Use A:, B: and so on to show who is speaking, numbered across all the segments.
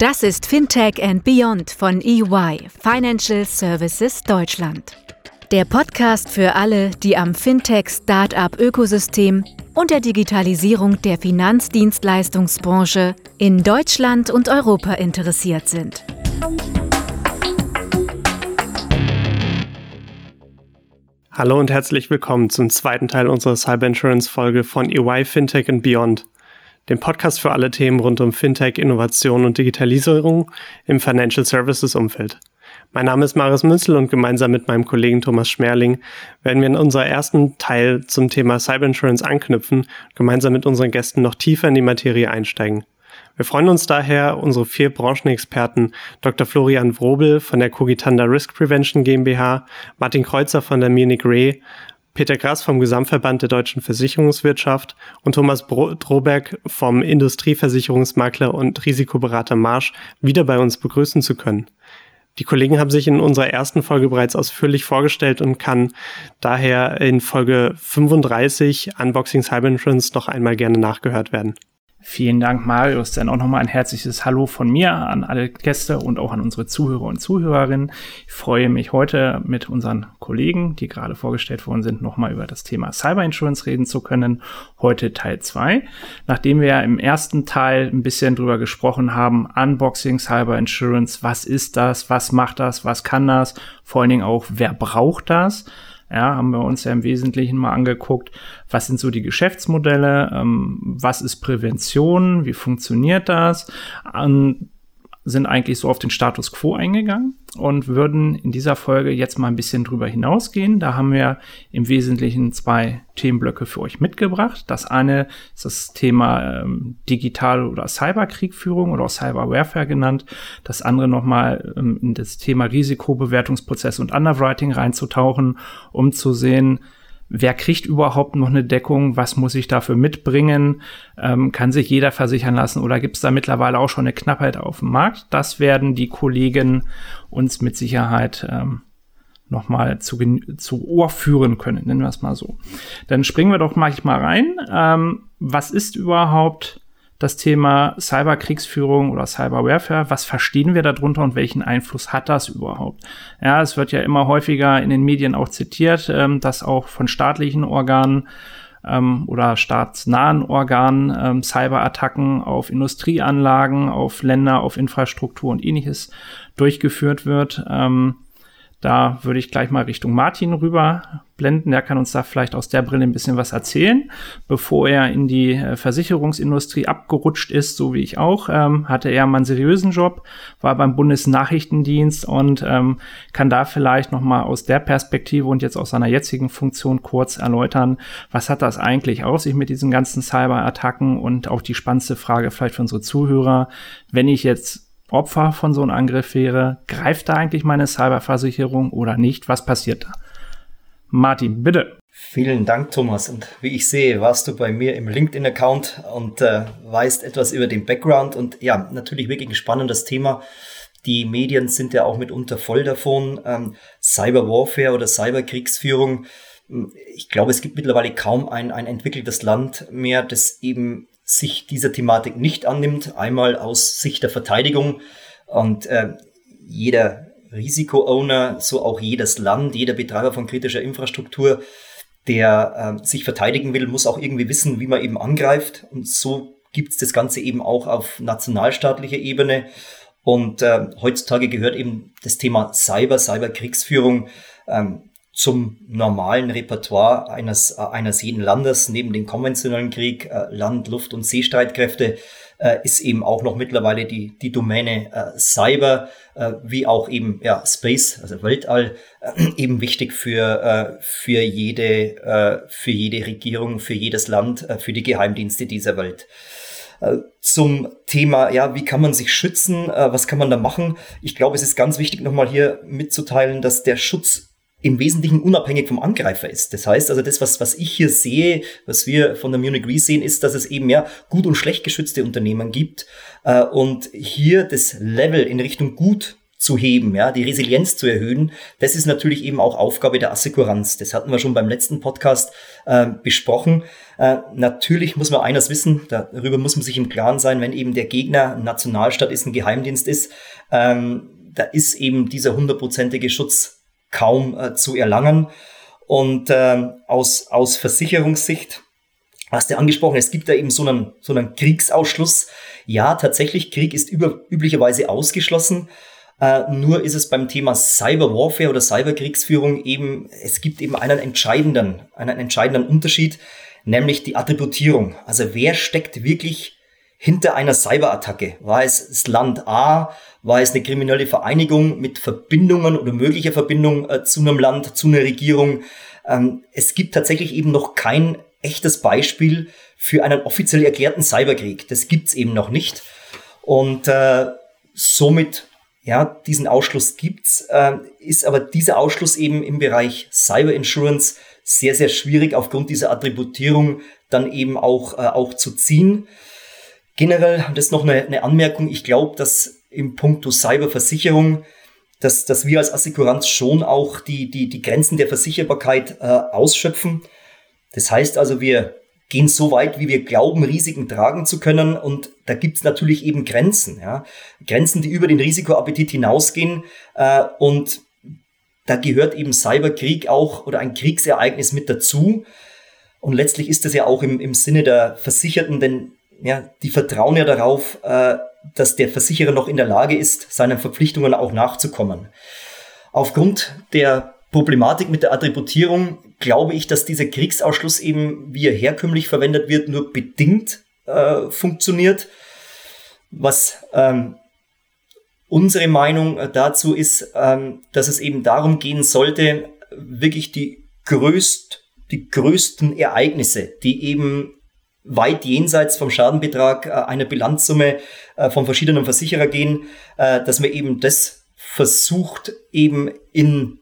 A: Das ist Fintech and Beyond von EY, Financial Services Deutschland. Der Podcast für alle, die am Fintech-Startup-Ökosystem und der Digitalisierung der Finanzdienstleistungsbranche in Deutschland und Europa interessiert sind.
B: Hallo und herzlich willkommen zum zweiten Teil unserer Cyber Insurance Folge von EY Fintech and Beyond, dem Podcast für alle Themen rund um Fintech, Innovation und Digitalisierung im Financial Services Umfeld. Mein Name ist Marius Münzel und gemeinsam mit meinem Kollegen Thomas Schmerling werden wir in unserer ersten Teil zum Thema Cyber Insurance anknüpfen gemeinsam mit unseren Gästen noch tiefer in die Materie einsteigen. Wir freuen uns daher, unsere vier Branchenexperten Dr. Florian Wrobel von der Cogitanda Risk Prevention GmbH, Martin Kreuzer von der Munich Re, Peter Grass vom Gesamtverband der deutschen Versicherungswirtschaft und Thomas Droberg vom Industrieversicherungsmakler und Risikoberater Marsch wieder bei uns begrüßen zu können. Die Kollegen haben sich in unserer ersten Folge bereits ausführlich vorgestellt und kann daher in Folge 35 Unboxing Cyber Insurance noch einmal gerne nachgehört werden.
C: Vielen Dank, Marius. Dann auch nochmal ein herzliches Hallo von mir an alle Gäste und auch an unsere Zuhörer und Zuhörerinnen. Ich freue mich heute mit unseren Kollegen, die gerade vorgestellt worden sind, nochmal über das Thema Cyber Insurance reden zu können. Heute Teil zwei, Nachdem wir im ersten Teil ein bisschen drüber gesprochen haben, Unboxing Cyber Insurance, was ist das, was macht das, was kann das, vor allen Dingen auch, wer braucht das, ja, haben wir uns ja im Wesentlichen mal angeguckt, was sind so die Geschäftsmodelle, ähm, was ist Prävention, wie funktioniert das, an, sind eigentlich so auf den Status quo eingegangen und würden in dieser Folge jetzt mal ein bisschen drüber hinausgehen. Da haben wir im Wesentlichen zwei Themenblöcke für euch mitgebracht. Das eine ist das Thema ähm, Digital- oder Cyberkriegführung oder auch Cyberwarfare genannt. Das andere nochmal ähm, in das Thema Risikobewertungsprozess und Underwriting reinzutauchen, um zu sehen, wer kriegt überhaupt noch eine Deckung, was muss ich dafür mitbringen, ähm, kann sich jeder versichern lassen oder gibt es da mittlerweile auch schon eine Knappheit auf dem Markt? Das werden die Kollegen uns mit Sicherheit ähm, nochmal zu, zu Ohr führen können, nennen wir es mal so. Dann springen wir doch mal rein. Ähm, was ist überhaupt das Thema Cyberkriegsführung oder Cyberwarfare. Was verstehen wir darunter und welchen Einfluss hat das überhaupt? Ja, es wird ja immer häufiger in den Medien auch zitiert, ähm, dass auch von staatlichen Organen ähm, oder staatsnahen Organen ähm, Cyberattacken auf Industrieanlagen, auf Länder, auf Infrastruktur und ähnliches durchgeführt wird. Ähm, da würde ich gleich mal Richtung Martin rüber blenden. Der kann uns da vielleicht aus der Brille ein bisschen was erzählen. Bevor er in die äh, Versicherungsindustrie abgerutscht ist, so wie ich auch, ähm, hatte er mal einen seriösen Job, war beim Bundesnachrichtendienst und ähm, kann da vielleicht noch mal aus der Perspektive und jetzt aus seiner jetzigen Funktion kurz erläutern, was hat das eigentlich auf sich mit diesen ganzen Cyberattacken und auch die spannendste Frage vielleicht für unsere Zuhörer, wenn ich jetzt Opfer von so einem Angriff wäre, greift da eigentlich meine Cyberversicherung oder nicht? Was passiert da? Martin, bitte.
D: Vielen Dank, Thomas. Und wie ich sehe, warst du bei mir im LinkedIn-Account und äh, weißt etwas über den Background. Und ja, natürlich wirklich ein spannendes Thema. Die Medien sind ja auch mitunter voll davon. Ähm, Cyberwarfare oder Cyberkriegsführung. Ich glaube, es gibt mittlerweile kaum ein, ein entwickeltes Land mehr, das eben sich dieser Thematik nicht annimmt. Einmal aus Sicht der Verteidigung und äh, jeder Risiko-Owner, so auch jedes Land, jeder Betreiber von kritischer Infrastruktur, der äh, sich verteidigen will, muss auch irgendwie wissen, wie man eben angreift. Und so gibt es das Ganze eben auch auf nationalstaatlicher Ebene. Und äh, heutzutage gehört eben das Thema Cyber, Cyberkriegsführung ähm, zum normalen Repertoire eines, äh, eines jeden Landes, neben dem konventionellen Krieg, äh, Land-, Luft- und Seestreitkräfte, äh, ist eben auch noch mittlerweile die, die Domäne Cyber, wie auch eben ja, Space, also Weltall, eben wichtig für, für, jede, für jede Regierung, für jedes Land, für die Geheimdienste dieser Welt. Zum Thema, ja, wie kann man sich schützen, was kann man da machen? Ich glaube, es ist ganz wichtig, nochmal hier mitzuteilen, dass der Schutz im Wesentlichen unabhängig vom Angreifer ist. Das heißt also, das, was, was ich hier sehe, was wir von der Munich Re sehen, ist, dass es eben ja gut und schlecht geschützte Unternehmen gibt äh, und hier das Level in Richtung gut zu heben, ja, die Resilienz zu erhöhen. Das ist natürlich eben auch Aufgabe der Assekuranz. Das hatten wir schon beim letzten Podcast äh, besprochen. Äh, natürlich muss man eines wissen, darüber muss man sich im Klaren sein, wenn eben der Gegner ein Nationalstaat ist, ein Geheimdienst ist, ähm, da ist eben dieser hundertprozentige Schutz kaum äh, zu erlangen. Und äh, aus, aus Versicherungssicht hast du angesprochen, es gibt da eben so einen, so einen Kriegsausschluss. Ja, tatsächlich, Krieg ist über, üblicherweise ausgeschlossen. Uh, nur ist es beim Thema Cyber Warfare oder Cyberkriegsführung eben, es gibt eben einen entscheidenden, einen entscheidenden Unterschied, nämlich die Attributierung. Also wer steckt wirklich hinter einer Cyberattacke? War es das Land A? War es eine kriminelle Vereinigung mit Verbindungen oder möglicher Verbindung äh, zu einem Land, zu einer Regierung? Ähm, es gibt tatsächlich eben noch kein echtes Beispiel für einen offiziell erklärten Cyberkrieg. Das gibt's eben noch nicht. Und äh, somit ja, diesen Ausschluss gibt's, äh, ist aber dieser Ausschluss eben im Bereich Cyber Insurance sehr, sehr schwierig aufgrund dieser Attributierung dann eben auch, äh, auch zu ziehen. Generell, das ist noch eine, eine Anmerkung, ich glaube, dass im Punkto Cyberversicherung, dass, dass wir als Assekuranz schon auch die, die, die Grenzen der Versicherbarkeit äh, ausschöpfen. Das heißt also, wir gehen so weit, wie wir glauben, Risiken tragen zu können. Und da gibt's natürlich eben Grenzen. Ja? Grenzen, die über den Risikoappetit hinausgehen. Äh, und da gehört eben Cyberkrieg auch oder ein Kriegsereignis mit dazu. Und letztlich ist das ja auch im, im Sinne der Versicherten, denn ja, die vertrauen ja darauf, äh, dass der Versicherer noch in der Lage ist, seinen Verpflichtungen auch nachzukommen. Aufgrund der Problematik mit der Attributierung glaube ich, dass dieser Kriegsausschluss eben, wie er herkömmlich verwendet wird, nur bedingt äh, funktioniert. Was ähm, unsere Meinung äh, dazu ist, ähm, dass es eben darum gehen sollte, wirklich die größt, die größten Ereignisse, die eben weit jenseits vom Schadenbetrag äh, einer Bilanzsumme äh, von verschiedenen Versicherer gehen, äh, dass man eben das versucht, eben in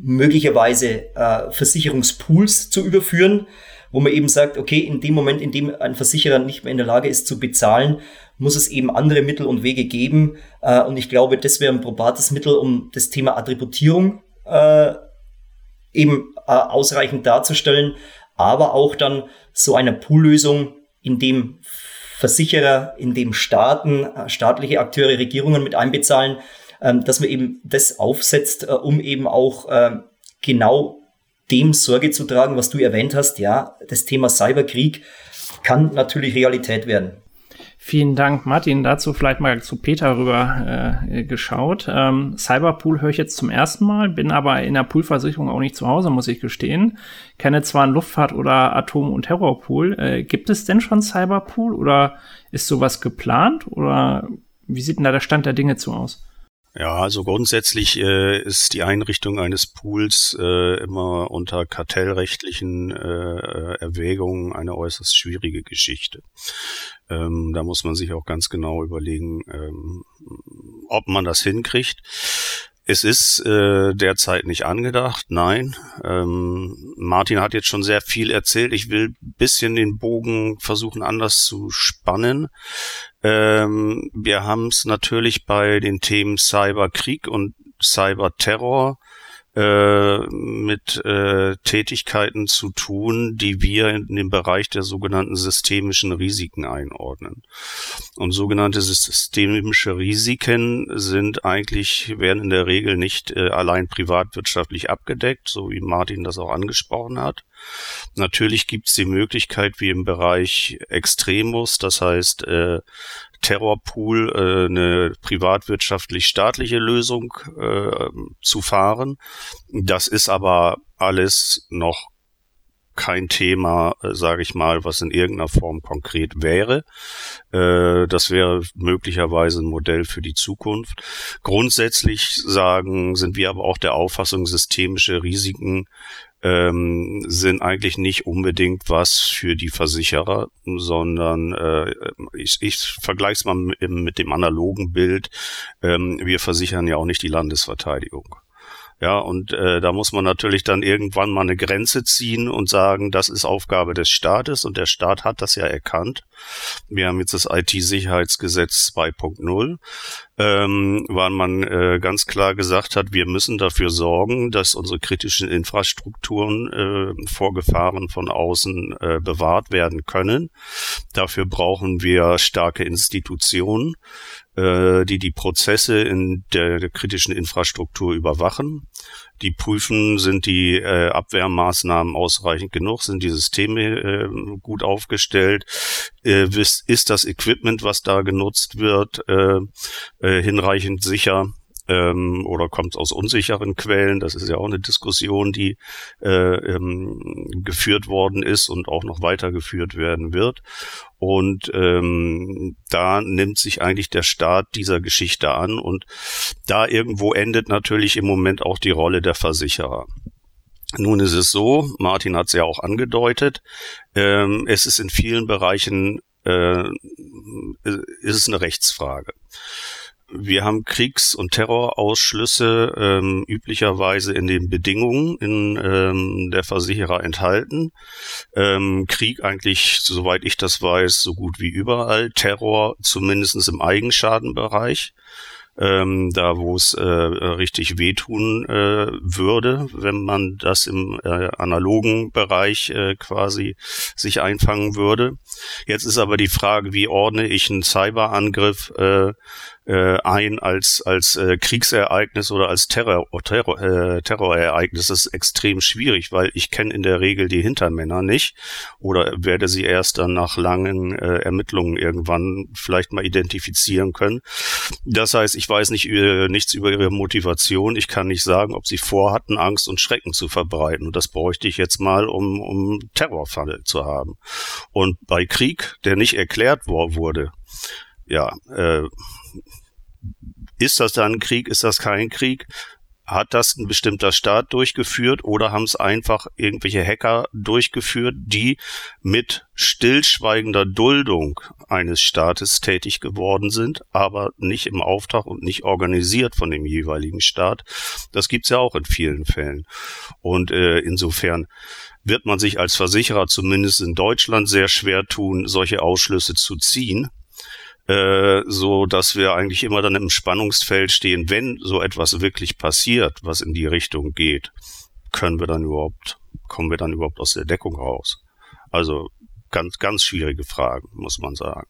D: möglicherweise Versicherungspools zu überführen, wo man eben sagt, okay, in dem Moment, in dem ein Versicherer nicht mehr in der Lage ist zu bezahlen, muss es eben andere Mittel und Wege geben. Und ich glaube, das wäre ein probates Mittel, um das Thema Attributierung eben ausreichend darzustellen, aber auch dann so eine Poollösung, in dem Versicherer, in dem Staaten, äh, staatliche Akteure, Regierungen mit einbezahlen, ähm, dass man eben das aufsetzt, äh, um eben auch äh, genau dem Sorge zu tragen, was du erwähnt hast. Ja, das Thema Cyberkrieg kann natürlich Realität werden.
C: Vielen Dank, Martin. Dazu vielleicht mal zu Peter rüber äh, geschaut. Ähm, Cyberpool höre ich jetzt zum ersten Mal, bin aber in der Poolversicherung auch nicht zu Hause, muss ich gestehen. Kenne zwar einen Luftfahrt- oder Atom- und Terrorpool. Äh, gibt es denn schon Cyberpool oder ist sowas geplant oder wie sieht denn da der Stand der Dinge zu aus?
E: Ja, also grundsätzlich äh, ist die Einrichtung eines Pools äh, immer unter kartellrechtlichen äh, Erwägungen eine äußerst schwierige Geschichte. Ähm, da muss man sich auch ganz genau überlegen, ähm, ob man das hinkriegt. Es ist äh, derzeit nicht angedacht, nein. Ähm, Martin hat jetzt schon sehr viel erzählt. Ich will bisschen den Bogen versuchen anders zu spannen. Ähm, wir haben es natürlich bei den Themen Cyberkrieg und Cyberterror äh, mit äh, Tätigkeiten zu tun, die wir in den Bereich der sogenannten systemischen Risiken einordnen. Und sogenannte systemische Risiken sind eigentlich, werden in der Regel nicht äh, allein privatwirtschaftlich abgedeckt, so wie Martin das auch angesprochen hat. Natürlich gibt es die Möglichkeit, wie im Bereich Extremus, das heißt äh, Terrorpool äh, eine privatwirtschaftlich-staatliche Lösung äh, zu fahren. Das ist aber alles noch kein Thema, äh, sage ich mal, was in irgendeiner Form konkret wäre. Äh, das wäre möglicherweise ein Modell für die Zukunft. Grundsätzlich sagen, sind wir aber auch der Auffassung, systemische Risiken ähm, sind eigentlich nicht unbedingt was für die Versicherer, sondern äh, ich, ich vergleiche es mal mit, mit, dem analogen Bild. Ähm, wir versichern ja auch nicht die Landesverteidigung. Ja, und äh, da muss man natürlich dann irgendwann mal eine Grenze ziehen und sagen, das ist Aufgabe des Staates und der Staat hat das ja erkannt. Wir haben jetzt das IT-Sicherheitsgesetz 2.0. ähm, weil man äh, ganz klar gesagt hat, wir müssen dafür sorgen, dass unsere kritischen Infrastrukturen äh, vor Gefahren von außen äh, bewahrt werden können. Dafür brauchen wir starke Institutionen, äh, die die Prozesse in der, kritischen Infrastruktur überwachen. Die prüfen, sind die äh, Abwehrmaßnahmen ausreichend genug, sind die Systeme äh, gut aufgestellt, äh, ist das Equipment, was da genutzt wird, äh, äh, hinreichend sicher ähm, oder kommt aus unsicheren Quellen. Das ist ja auch eine Diskussion, die äh, ähm, geführt worden ist und auch noch weitergeführt werden wird. Und ähm, da nimmt sich eigentlich der Staat dieser Geschichte an und da irgendwo endet natürlich im Moment auch die Rolle der Versicherer. Nun ist es so, Martin hat es ja auch angedeutet, ähm, es ist in vielen Bereichen äh, ist es eine Rechtsfrage. Wir haben Kriegs- und Terrorausschlüsse ähm, üblicherweise in den Bedingungen in ähm, der Versicherer enthalten. Ähm, Krieg eigentlich, soweit ich das weiß, so gut wie überall. Terror zumindestens im Eigenschadenbereich ähm, da wo es äh, richtig wehtun äh, würde, wenn man das im äh, analogen Bereich äh, quasi sich einfangen würde. Jetzt ist aber die Frage, wie ordne ich einen Cyberangriff äh, ein als als äh, Kriegsereignis oder als Terror, Terror, äh, Terrorereignis. Das ist extrem schwierig, weil ich kenne in der Regel die Hintermänner nicht oder werde sie erst dann nach langen äh, Ermittlungen irgendwann vielleicht mal identifizieren können. Das heißt, ich weiß nicht äh, nichts über ihre Motivation. Ich kann nicht sagen, ob sie vorhatten, Angst und Schrecken zu verbreiten. Und das bräuchte ich jetzt mal, um, um Terrorfall zu haben. Und bei Krieg, der nicht erklärt wurde, ja, äh, ist das dann ein Krieg? Ist das kein Krieg? Hat das ein bestimmter Staat durchgeführt oder haben es einfach irgendwelche Hacker durchgeführt, die mit stillschweigender Duldung eines Staates tätig geworden sind, aber nicht im Auftrag und nicht organisiert von dem jeweiligen Staat? Das gibt's ja auch in vielen Fällen. Und äh, insofern wird man sich als Versicherer zumindest in Deutschland sehr schwer tun, solche Ausschlüsse zu ziehen äh, so dass wir eigentlich immer dann im Spannungsfeld stehen, wenn so etwas wirklich passiert, was in die Richtung geht, können wir dann überhaupt, kommen wir dann überhaupt aus der Deckung raus? Also ganz, ganz schwierige Fragen, muss man sagen.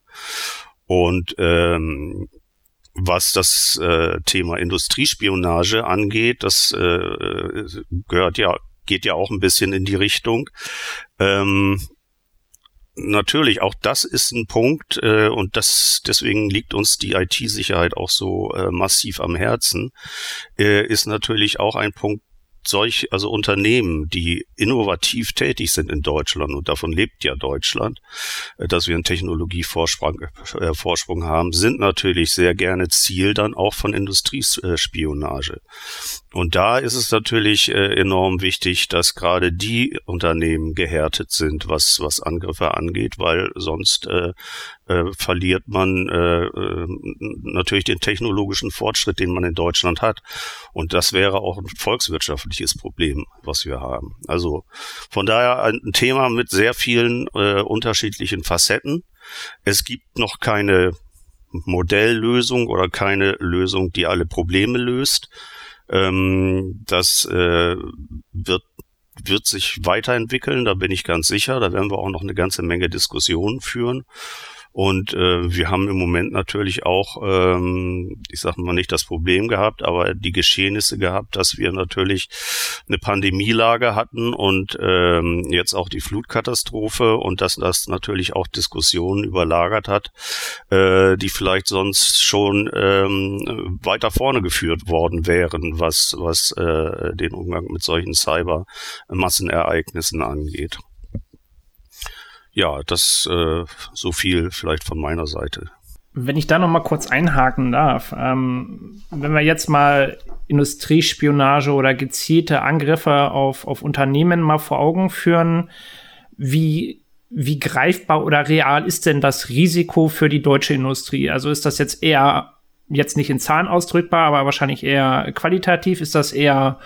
E: Und ähm, was das äh, Thema Industriespionage angeht, das äh, gehört ja, geht ja auch ein bisschen in die Richtung. Ähm, natürlich, auch das ist ein Punkt äh, und das deswegen liegt uns die IT-Sicherheit auch so äh, massiv am Herzen, äh, ist natürlich auch ein Punkt, solch, also Unternehmen, die innovativ tätig sind in Deutschland, und davon lebt ja Deutschland, äh, dass wir einen Technologievorsprung äh, Vorsprung haben, sind natürlich sehr gerne Ziel dann auch von Industriespionage. Und da ist es natürlich äh, enorm wichtig, dass gerade die Unternehmen gehärtet sind, was, was Angriffe angeht, weil sonst äh, äh, verliert man äh, äh, natürlich den technologischen Fortschritt, den man in Deutschland hat. Und das wäre auch ein volkswirtschaftliches Problem, was wir haben. Also von daher ein Thema mit sehr vielen äh, unterschiedlichen Facetten. Es gibt noch keine Modelllösung oder keine Lösung, die alle Probleme löst. Ähm, das äh, wird wird sich weiterentwickeln, da bin ich ganz sicher. Da werden wir auch noch eine ganze Menge Diskussionen führen. Und äh, wir haben im Moment natürlich auch, ähm, ich sage mal nicht das Problem gehabt, aber die Geschehnisse gehabt, dass wir natürlich eine Pandemielage hatten und ähm, jetzt auch die Flutkatastrophe und dass das natürlich auch Diskussionen überlagert hat, äh, die vielleicht sonst schon ähm, weiter vorne geführt worden wären, was, was äh, den Umgang mit solchen Cyber-Massenereignissen angeht ja, das äh, so viel vielleicht von meiner Seite.
C: Wenn ich da noch mal kurz einhaken darf, ähm, wenn wir jetzt mal Industriespionage oder gezielte Angriffe auf, auf Unternehmen mal vor Augen führen, wie, wie greifbar oder real ist denn das Risiko für die deutsche Industrie? Also ist das jetzt eher, jetzt nicht in Zahlen ausdrückbar, aber wahrscheinlich eher qualitativ? Ist das eher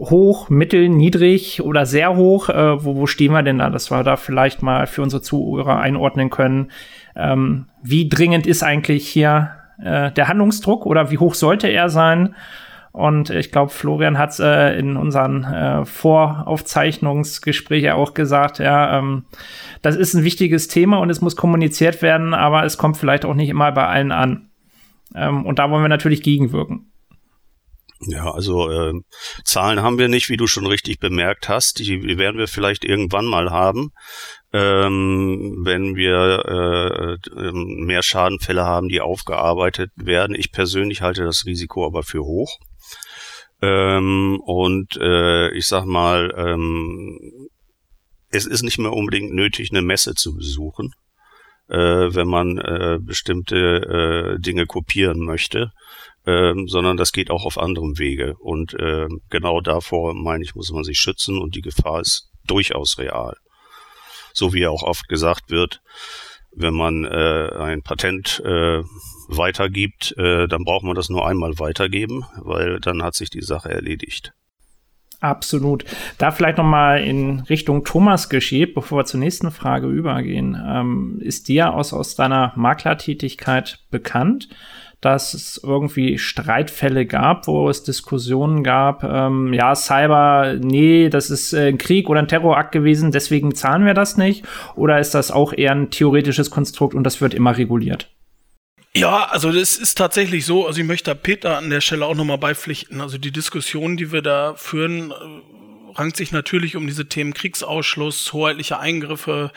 C: hoch, mittel, niedrig oder sehr hoch? Äh, wo, wo stehen wir denn da, dass wir da vielleicht mal für unsere Zuhörer einordnen können? Ähm, wie dringend ist eigentlich hier äh, der Handlungsdruck oder wie hoch sollte er sein? Und ich glaube, Florian hat es äh, in unseren äh, Voraufzeichnungsgesprächen auch gesagt, ja, ähm, das ist ein wichtiges Thema und es muss kommuniziert werden, aber es kommt vielleicht auch nicht immer bei allen an. Ähm, und da wollen wir natürlich gegenwirken.
E: Ja, also äh, Zahlen haben wir nicht, wie du schon richtig bemerkt hast. Die werden wir vielleicht irgendwann mal haben, ähm, wenn wir äh, ähm, mehr Schadenfälle haben, die aufgearbeitet werden. Ich persönlich halte das Risiko aber für hoch. Ähm, und äh, ich sag mal, ähm, es ist nicht mehr unbedingt nötig, eine Messe zu besuchen, äh, wenn man äh, bestimmte äh, Dinge kopieren möchte ähm, sondern das geht auch auf anderem Wege. Und äh, genau davor, meine ich, muss man sich schützen und die Gefahr ist durchaus real. So wie auch oft gesagt wird, wenn man äh, ein Patent äh, weitergibt, äh, dann braucht man das nur einmal weitergeben, weil dann hat sich die Sache erledigt.
C: Absolut. Da vielleicht noch mal in Richtung Thomas geschieht, bevor wir zur nächsten Frage übergehen. Ähm, ist dir aus, aus deiner Maklertätigkeit bekannt, dass es irgendwie Streitfälle gab, wo es Diskussionen gab, ähm, ja, Cyber, nee, das ist äh, ein Krieg oder ein Terrorakt gewesen, deswegen zahlen wir das nicht? Oder ist das auch eher ein theoretisches Konstrukt und das wird immer reguliert?
F: Ja, also das ist tatsächlich so. Also ich möchte da Peter an der Stelle auch nochmal beipflichten. Also die Diskussion, die wir da führen, äh, rankt sich natürlich um diese Themen Kriegsausschluss, hoheitliche Eingriffe,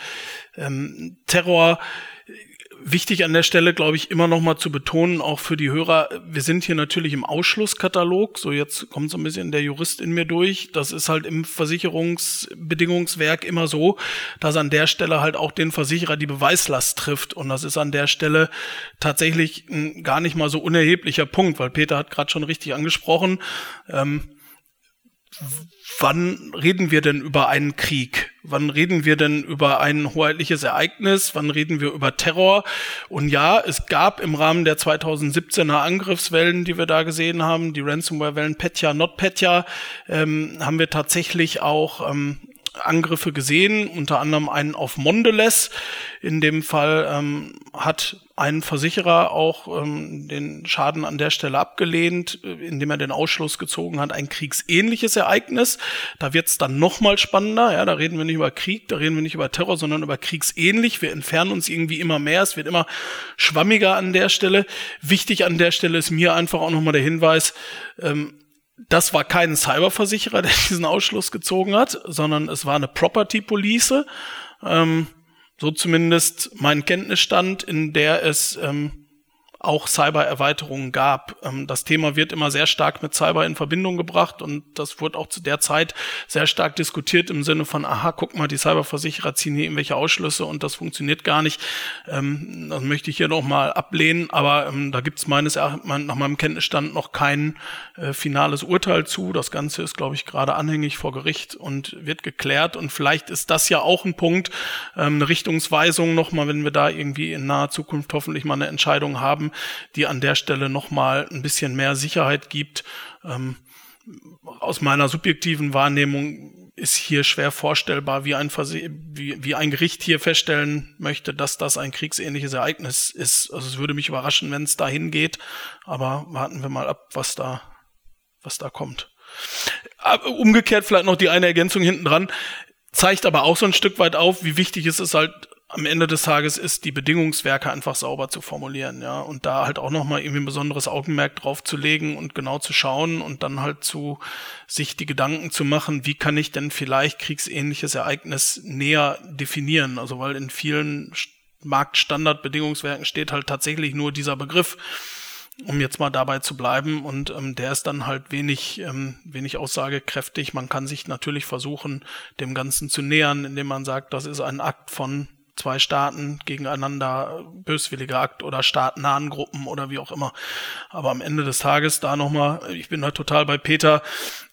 F: ähm, Terror wichtig an der Stelle, glaube ich, immer noch mal zu betonen, auch für die Hörer, wir sind hier natürlich im Ausschlusskatalog. So, jetzt kommt so ein bisschen der Jurist in mir durch. Das ist halt im Versicherungsbedingungswerk immer so, dass an der Stelle halt auch den Versicherer die Beweislast trifft. Und das ist an der Stelle tatsächlich ein gar nicht mal so unerheblicher Punkt, weil Peter hat gerade schon richtig angesprochen. Ähm, wann reden wir denn über einen Krieg? Wann reden wir denn über ein hoheitliches Ereignis? Wann reden wir über Terror? Und ja, es gab im Rahmen der 2017er Angriffswellen, die wir da gesehen haben, die Ransomware-Wellen Petya, Not Petya, ähm, haben wir tatsächlich auch ähm, Angriffe gesehen, unter anderem einen auf Mondelez. In dem Fall ähm, hat ein Versicherer auch ähm, den Schaden an der Stelle abgelehnt, äh, indem er den Ausschluss gezogen hat, ein kriegsähnliches Ereignis. Da wird es dann nochmal spannender. Ja, da reden wir nicht über Krieg, da reden wir nicht über Terror, sondern über kriegsähnlich. Wir entfernen uns irgendwie immer mehr. Es wird immer schwammiger an der Stelle. Wichtig an der Stelle ist mir einfach auch nochmal der Hinweis, ähm, das war kein Cyberversicherer, der diesen Ausschluss gezogen hat, sondern es war eine Property Police. Ähm, so zumindest mein Kenntnisstand, in der es ähm, auch Cyber-Erweiterungen gab. Ähm, das Thema wird immer sehr stark mit Cyber in Verbindung gebracht und das wurde auch zu der Zeit sehr stark diskutiert im Sinne von, aha, guck mal, die Cyberversicherer ziehen hier irgendwelche Ausschlüsse und das funktioniert gar nicht. Ähm, das möchte ich hier nochmal ablehnen, aber ähm, da gibt es meines Erachtens nach meinem Kenntnisstand noch kein äh, finales Urteil zu. Das Ganze ist, glaube ich, gerade anhängig vor Gericht und wird geklärt und vielleicht ist das ja auch ein Punkt, eine Richtungsweisung nochmal, wenn wir da irgendwie in naher Zukunft hoffentlich mal eine Entscheidung haben, die an der Stelle nochmal ein bisschen mehr Sicherheit gibt. Ähm, aus meiner subjektiven Wahrnehmung ist hier schwer vorstellbar, wie ein, Verse wie, wie ein Gericht hier feststellen möchte, dass das ein kriegsähnliches Ereignis ist. Also es würde mich überraschen, wenn es dahin geht, aber warten wir mal ab, was da, was da kommt. Umgekehrt vielleicht noch die eine Ergänzung hinten dran, zeigt aber auch so ein Stück weit auf, wie wichtig es ist halt am Ende des Tages ist, die Bedingungswerke einfach sauber zu formulieren, ja, und da halt auch nochmal irgendwie ein besonderes Augenmerk drauf zu legen und genau zu schauen und dann halt zu sich die Gedanken zu machen, wie kann ich denn vielleicht kriegsähnliches Ereignis näher definieren? Also weil in vielen Marktstandardbedingungswerken steht halt tatsächlich nur dieser Begriff um jetzt mal dabei zu bleiben. Und ähm, der ist dann halt wenig, ähm, wenig aussagekräftig. Man kann sich natürlich versuchen, dem Ganzen zu nähern, indem man sagt, das ist ein Akt von zwei Staaten gegeneinander böswilliger Akt oder staatennahen Gruppen oder wie auch immer. Aber am Ende des Tages da nochmal, ich bin da total bei Peter,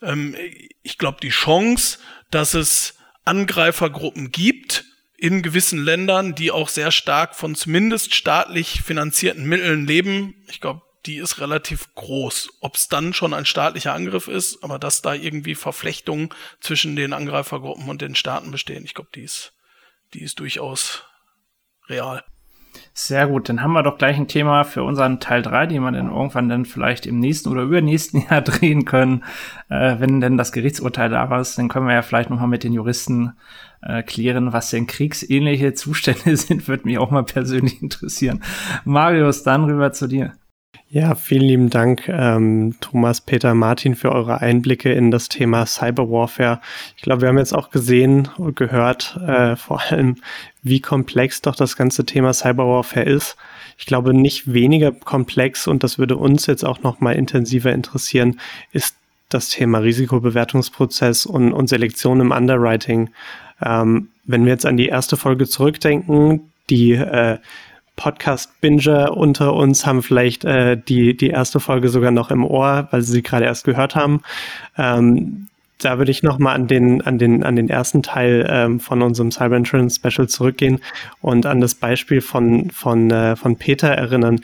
F: ähm, ich glaube, die Chance, dass es Angreifergruppen gibt, in gewissen Ländern, die auch sehr stark von zumindest staatlich finanzierten Mitteln leben. Ich glaube, die ist relativ groß. Ob es dann schon ein staatlicher Angriff ist, aber dass da irgendwie Verflechtungen zwischen den Angreifergruppen und den Staaten bestehen, ich glaube, die ist die ist durchaus real.
C: Sehr gut, dann haben wir doch gleich ein Thema für unseren Teil 3, den wir dann irgendwann dann vielleicht im nächsten oder übernächsten Jahr drehen können, äh, wenn denn das Gerichtsurteil da war. Dann können wir ja vielleicht nochmal mit den Juristen äh, klären, was denn kriegsähnliche Zustände sind, würde mich auch mal persönlich interessieren. Marius, dann rüber zu dir.
B: Ja, vielen lieben Dank, ähm, Thomas, Peter, Martin, für eure Einblicke in das Thema Cyberwarfare. Ich glaube, wir haben jetzt auch gesehen und gehört, äh, vor allem, wie komplex doch das ganze Thema Cyberwarfare ist. Ich glaube, nicht weniger komplex, und das würde uns jetzt auch noch mal intensiver interessieren, ist das Thema Risikobewertungsprozess und, und Selektion im Underwriting. Ähm, wenn wir jetzt an die erste Folge zurückdenken, die äh, Podcast-Binger unter uns haben vielleicht äh, die, die erste Folge sogar noch im Ohr, weil sie sie gerade erst gehört haben. Ähm, da würde ich nochmal an den, an, den, an den ersten Teil ähm, von unserem Cyber Insurance Special zurückgehen und an das Beispiel von, von, äh, von Peter erinnern,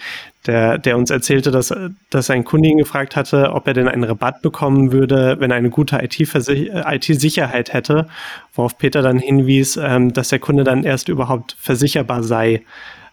B: der, der uns erzählte, dass, dass ein Kunde ihn gefragt hatte, ob er denn einen Rabatt bekommen würde, wenn er eine gute IT-Sicherheit IT hätte, worauf Peter dann hinwies, ähm, dass der Kunde dann erst überhaupt versicherbar sei.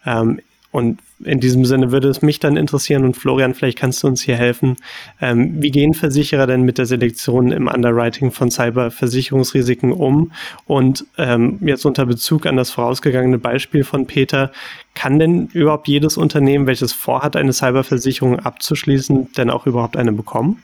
B: Ähm, und in diesem Sinne würde es mich dann interessieren und Florian, vielleicht kannst du uns hier helfen. Ähm, wie gehen Versicherer denn mit der Selektion im Underwriting von Cyberversicherungsrisiken um? Und ähm, jetzt unter Bezug an das vorausgegangene Beispiel von Peter, kann denn überhaupt jedes Unternehmen, welches vorhat, eine Cyberversicherung abzuschließen, denn auch überhaupt eine bekommen?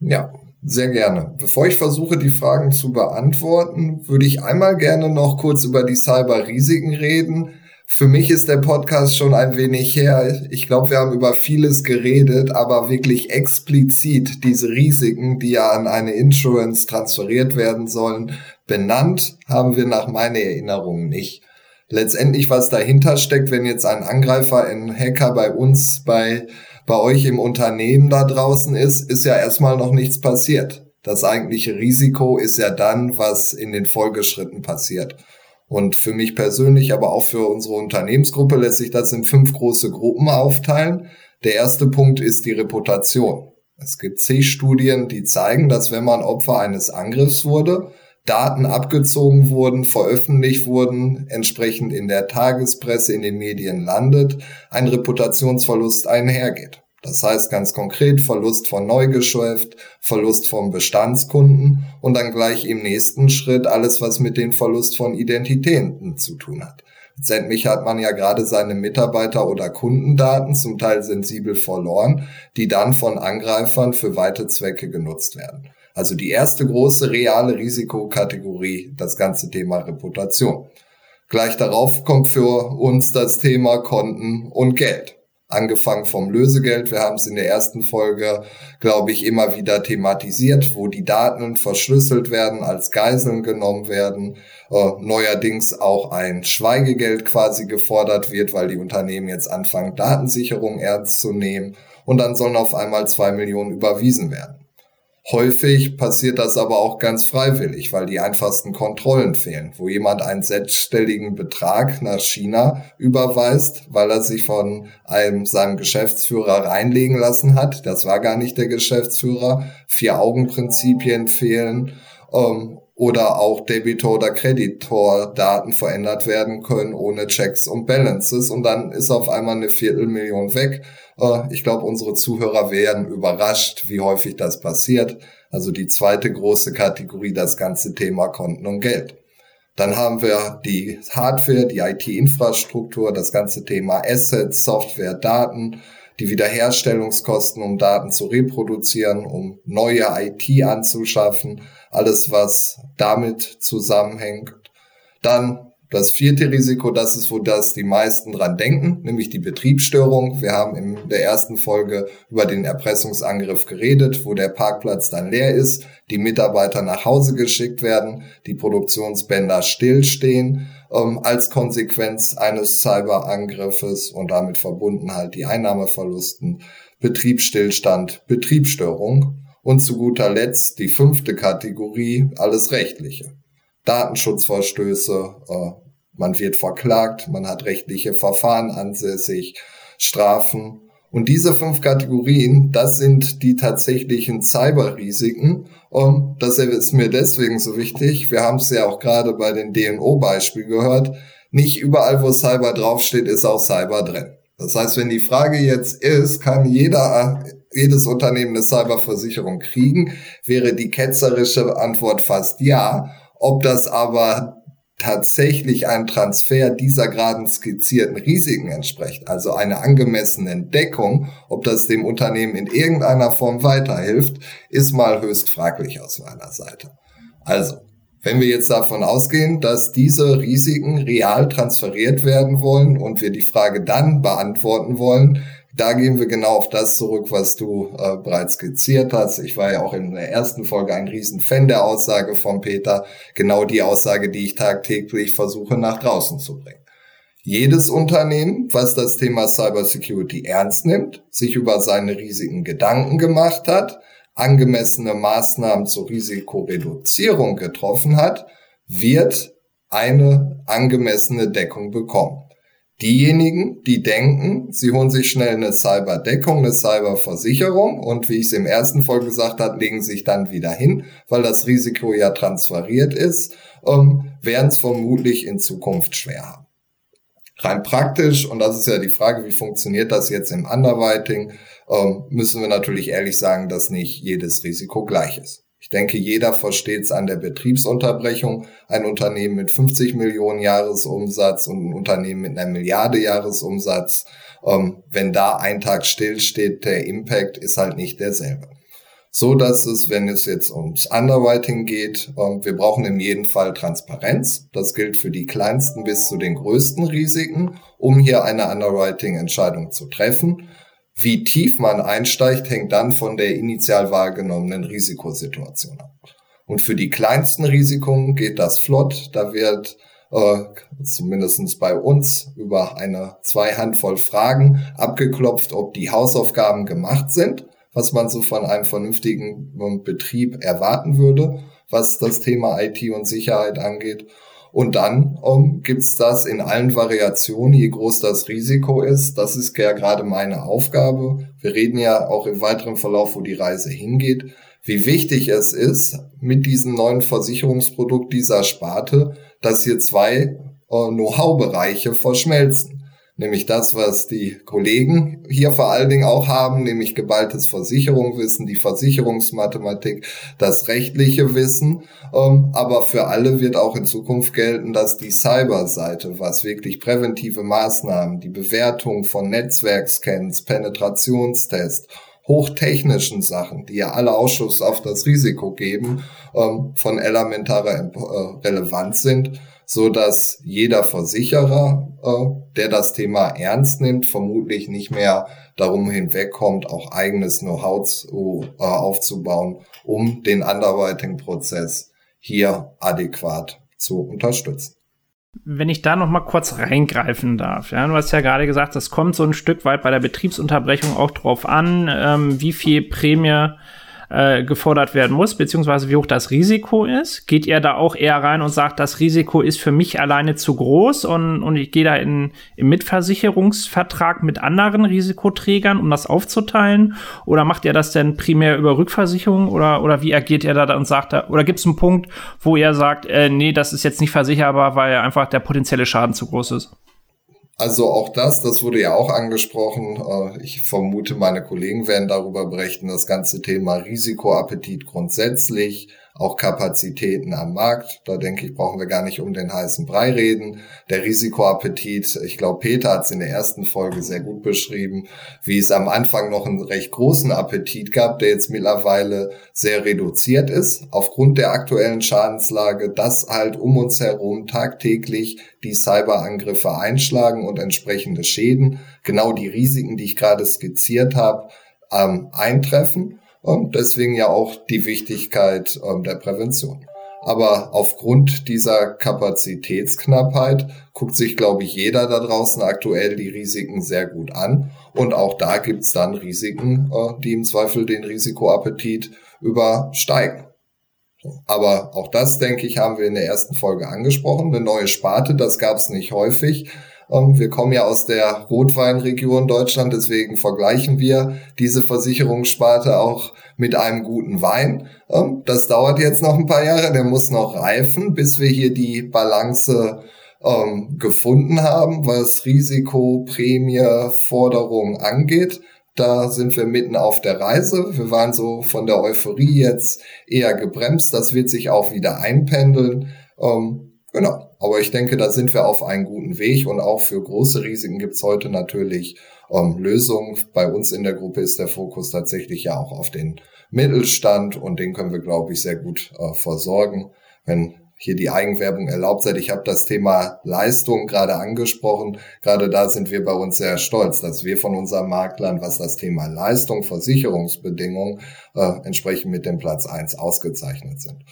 G: Ja, sehr gerne. Bevor ich versuche, die Fragen zu beantworten, würde ich einmal gerne noch kurz über die Cyberrisiken reden für mich ist der Podcast schon ein wenig her. Ich glaube, wir haben über vieles geredet, aber wirklich explizit diese Risiken, die ja an eine Insurance transferiert werden sollen, benannt haben wir nach meiner Erinnerung nicht. Letztendlich, was dahinter steckt, wenn jetzt ein Angreifer, ein Hacker bei uns, bei, bei euch im Unternehmen da draußen ist, ist ja erstmal noch nichts passiert. Das eigentliche Risiko ist ja dann, was in den Folgeschritten passiert. Und für mich persönlich, aber auch für unsere Unternehmensgruppe lässt sich das in fünf große Gruppen aufteilen. Der erste Punkt ist die Reputation. Es gibt zig Studien, die zeigen, dass wenn man Opfer eines Angriffs wurde, Daten abgezogen wurden, veröffentlicht wurden, entsprechend in der Tagespresse, in den Medien landet, ein Reputationsverlust einhergeht. Das heißt ganz konkret Verlust von Neugeschäft, Verlust von Bestandskunden und dann gleich im nächsten Schritt alles, was mit dem Verlust von Identitäten zu tun hat. Letztendlich hat man ja gerade seine Mitarbeiter- oder Kundendaten zum Teil sensibel verloren, die dann von Angreifern für weite Zwecke genutzt werden. Also die erste große reale Risikokategorie, das ganze Thema Reputation. Gleich darauf kommt für uns das Thema Konten und Geld angefangen vom Lösegeld. Wir haben es in der ersten Folge, glaube ich, immer wieder thematisiert, wo die Daten verschlüsselt werden, als Geiseln genommen werden. Äh, neuerdings auch ein Schweigegeld quasi gefordert wird, weil die Unternehmen jetzt anfangen, Datensicherung ernst zu nehmen. Und dann sollen auf einmal zwei Millionen überwiesen werden. Häufig passiert das aber auch ganz freiwillig, weil die einfachsten Kontrollen fehlen, wo jemand einen sechsstelligen Betrag nach China überweist, weil er sich von einem seinem Geschäftsführer reinlegen lassen hat. Das war gar nicht der Geschäftsführer. Vier-Augen-Prinzipien fehlen. Ähm, oder auch Debitor- oder Kreditor-Daten verändert werden können ohne Checks und Balances und dann ist auf einmal eine Viertelmillion weg ich glaube, unsere Zuhörer werden überrascht, wie häufig das passiert. Also die zweite große Kategorie, das ganze Thema Konten und Geld. Dann haben wir die Hardware, die IT-Infrastruktur, das ganze Thema Assets, Software, Daten, die Wiederherstellungskosten, um Daten zu reproduzieren, um neue IT anzuschaffen, alles, was damit zusammenhängt. Dann das vierte Risiko, das ist, wo das die meisten dran denken, nämlich die Betriebsstörung. Wir haben in der ersten Folge über den Erpressungsangriff geredet, wo der Parkplatz dann leer ist, die Mitarbeiter nach Hause geschickt werden, die Produktionsbänder stillstehen, ähm, als Konsequenz eines Cyberangriffes und damit verbunden halt die Einnahmeverlusten, Betriebsstillstand, Betriebsstörung und zu guter Letzt die fünfte Kategorie, alles Rechtliche. Datenschutzverstöße, äh, man wird verklagt, man hat rechtliche Verfahren ansässig, Strafen. Und diese fünf Kategorien, das sind die tatsächlichen Cyberrisiken. Und das ist mir deswegen so wichtig. Wir haben es ja auch gerade bei den DNO-Beispiel gehört. nicht überall, wo Cyber draufsteht, ist auch Cyber drin. Das heißt, wenn die Frage jetzt ist, kann jeder, jedes Unternehmen eine Cyberversicherung kriegen, wäre die ketzerische Antwort fast ja. Ob das aber tatsächlich ein Transfer dieser gerade skizzierten Risiken entspricht, also eine angemessene Deckung, ob das dem Unternehmen in irgendeiner Form weiterhilft, ist mal höchst fraglich aus meiner Seite. Also, wenn wir jetzt davon ausgehen, dass diese Risiken real transferiert werden wollen und wir die Frage dann beantworten wollen, da gehen wir genau auf das zurück, was du äh, bereits skizziert hast. Ich war ja auch in der ersten Folge ein Riesenfan der Aussage von Peter. Genau die Aussage, die ich tagtäglich versuche nach draußen zu bringen. Jedes Unternehmen, was das Thema Cybersecurity ernst nimmt, sich über seine Risiken Gedanken gemacht hat, angemessene Maßnahmen zur Risikoreduzierung getroffen hat, wird eine angemessene Deckung bekommen. Diejenigen, die denken, sie holen sich schnell eine Cyberdeckung, eine Cyberversicherung und wie ich es im ersten Folge gesagt habe, legen sich dann wieder hin, weil das Risiko ja transferiert ist, ähm, werden es vermutlich in Zukunft schwer haben. Rein praktisch, und das ist ja die Frage, wie funktioniert das jetzt im Underwriting, ähm, müssen wir natürlich ehrlich sagen, dass nicht jedes Risiko gleich ist. Ich denke, jeder versteht es an der Betriebsunterbrechung. Ein Unternehmen mit 50 Millionen Jahresumsatz und ein Unternehmen mit einer Milliarde Jahresumsatz. Ähm, wenn da ein Tag stillsteht, der Impact ist halt nicht derselbe. So dass es, wenn es jetzt ums Underwriting geht, ähm, wir brauchen in jedem Fall Transparenz. Das gilt für die kleinsten bis zu den größten Risiken, um hier eine Underwriting-Entscheidung zu treffen. Wie tief man einsteigt, hängt dann von der initial wahrgenommenen Risikosituation ab. Und für die kleinsten Risiken geht das flott. Da wird äh, zumindest bei uns über eine zwei Handvoll Fragen abgeklopft, ob die Hausaufgaben gemacht sind, was man so von einem vernünftigen Betrieb erwarten würde, was das Thema IT und Sicherheit angeht. Und dann ähm, gibt's das in allen Variationen, je groß das Risiko ist. Das ist ja gerade meine Aufgabe. Wir reden ja auch im weiteren Verlauf, wo die Reise hingeht, wie wichtig es ist, mit diesem neuen Versicherungsprodukt dieser Sparte, dass hier zwei äh, Know-how-Bereiche verschmelzen nämlich das, was die Kollegen hier vor allen Dingen auch haben, nämlich geballtes Versicherungswissen, die Versicherungsmathematik, das rechtliche Wissen. Ähm, aber für alle wird auch in Zukunft gelten, dass die Cyberseite, was wirklich präventive Maßnahmen, die Bewertung von Netzwerkscans, Penetrationstests, hochtechnischen Sachen, die ja alle Ausschuss auf das Risiko geben, ähm, von elementarer äh, Relevanz sind so dass jeder Versicherer, äh, der das Thema ernst nimmt, vermutlich nicht mehr darum hinwegkommt, auch eigenes Know-how äh, aufzubauen, um den Underwriting-Prozess hier adäquat zu unterstützen.
C: Wenn ich da noch mal kurz reingreifen darf, ja, du hast ja gerade gesagt, das kommt so ein Stück weit bei der Betriebsunterbrechung auch drauf an, ähm, wie viel Prämie äh, gefordert werden muss, beziehungsweise wie hoch das Risiko ist? Geht ihr da auch eher rein und sagt, das Risiko ist für mich alleine zu groß und, und ich gehe da in, im Mitversicherungsvertrag mit anderen Risikoträgern, um das aufzuteilen? Oder macht ihr das denn primär über Rückversicherung oder, oder wie agiert ihr da und sagt, da, oder gibt es einen Punkt, wo ihr sagt, äh, nee, das ist jetzt nicht versicherbar, weil einfach der potenzielle Schaden zu groß ist?
G: Also auch das, das wurde ja auch angesprochen. Äh, ich vermute, meine Kollegen werden darüber berichten, das ganze Thema Risikoappetit grundsätzlich, auch Kapazitäten am Markt. Da denke ich, brauchen wir gar nicht um den heißen Brei reden. Der Risikoappetit, ich glaube, Peter hat es in der ersten Folge sehr gut beschrieben, wie es am Anfang noch einen recht großen Appetit gab, der jetzt mittlerweile sehr reduziert ist, aufgrund der aktuellen Schadenslage, dass halt um uns herum tagtäglich die Cyberangriffe einschlagen und entsprechende Schäden, genau die Risiken, die ich gerade skizziert habe, ähm, eintreffen. Und deswegen ja auch die Wichtigkeit ähm, der Prävention. Aber aufgrund dieser Kapazitätsknappheit guckt sich, glaube ich, jeder da draußen aktuell die Risiken sehr gut an. Und auch da gibt's dann Risiken, äh, die im Zweifel den Risikoappetit übersteigen. Aber auch das, denke ich, haben wir in der ersten Folge angesprochen. Eine neue Sparte, das gab's nicht häufig. Wir kommen ja aus der Rotweinregion Deutschland, deswegen vergleichen wir diese Versicherungssparte auch mit einem guten Wein. Das dauert jetzt noch ein paar Jahre, der muss noch reifen, bis wir hier die Balance ähm, gefunden haben, was Risikoprämie-Forderungen angeht. Da sind wir mitten auf der Reise. Wir waren so von der Euphorie jetzt eher gebremst. Das wird sich auch wieder einpendeln. Ähm, genau. Aber ich denke, da sind wir auf einem guten Weg. Und auch für große Risiken gibt's heute natürlich ähm, Lösungen. Bei uns in der Gruppe ist der Fokus tatsächlich ja auch auf den Mittelstand und den können wir, glaube ich, sehr gut äh, versorgen. Wenn hier die Eigenwerbung erlaubt seid. Ich habe das Thema Leistung gerade angesprochen. Gerade da sind wir bei uns sehr stolz, dass wir von unserem Maklern, was das Thema Leistung, Versicherungsbedingungen äh, entsprechend mit dem Platz eins ausgezeichnet sind.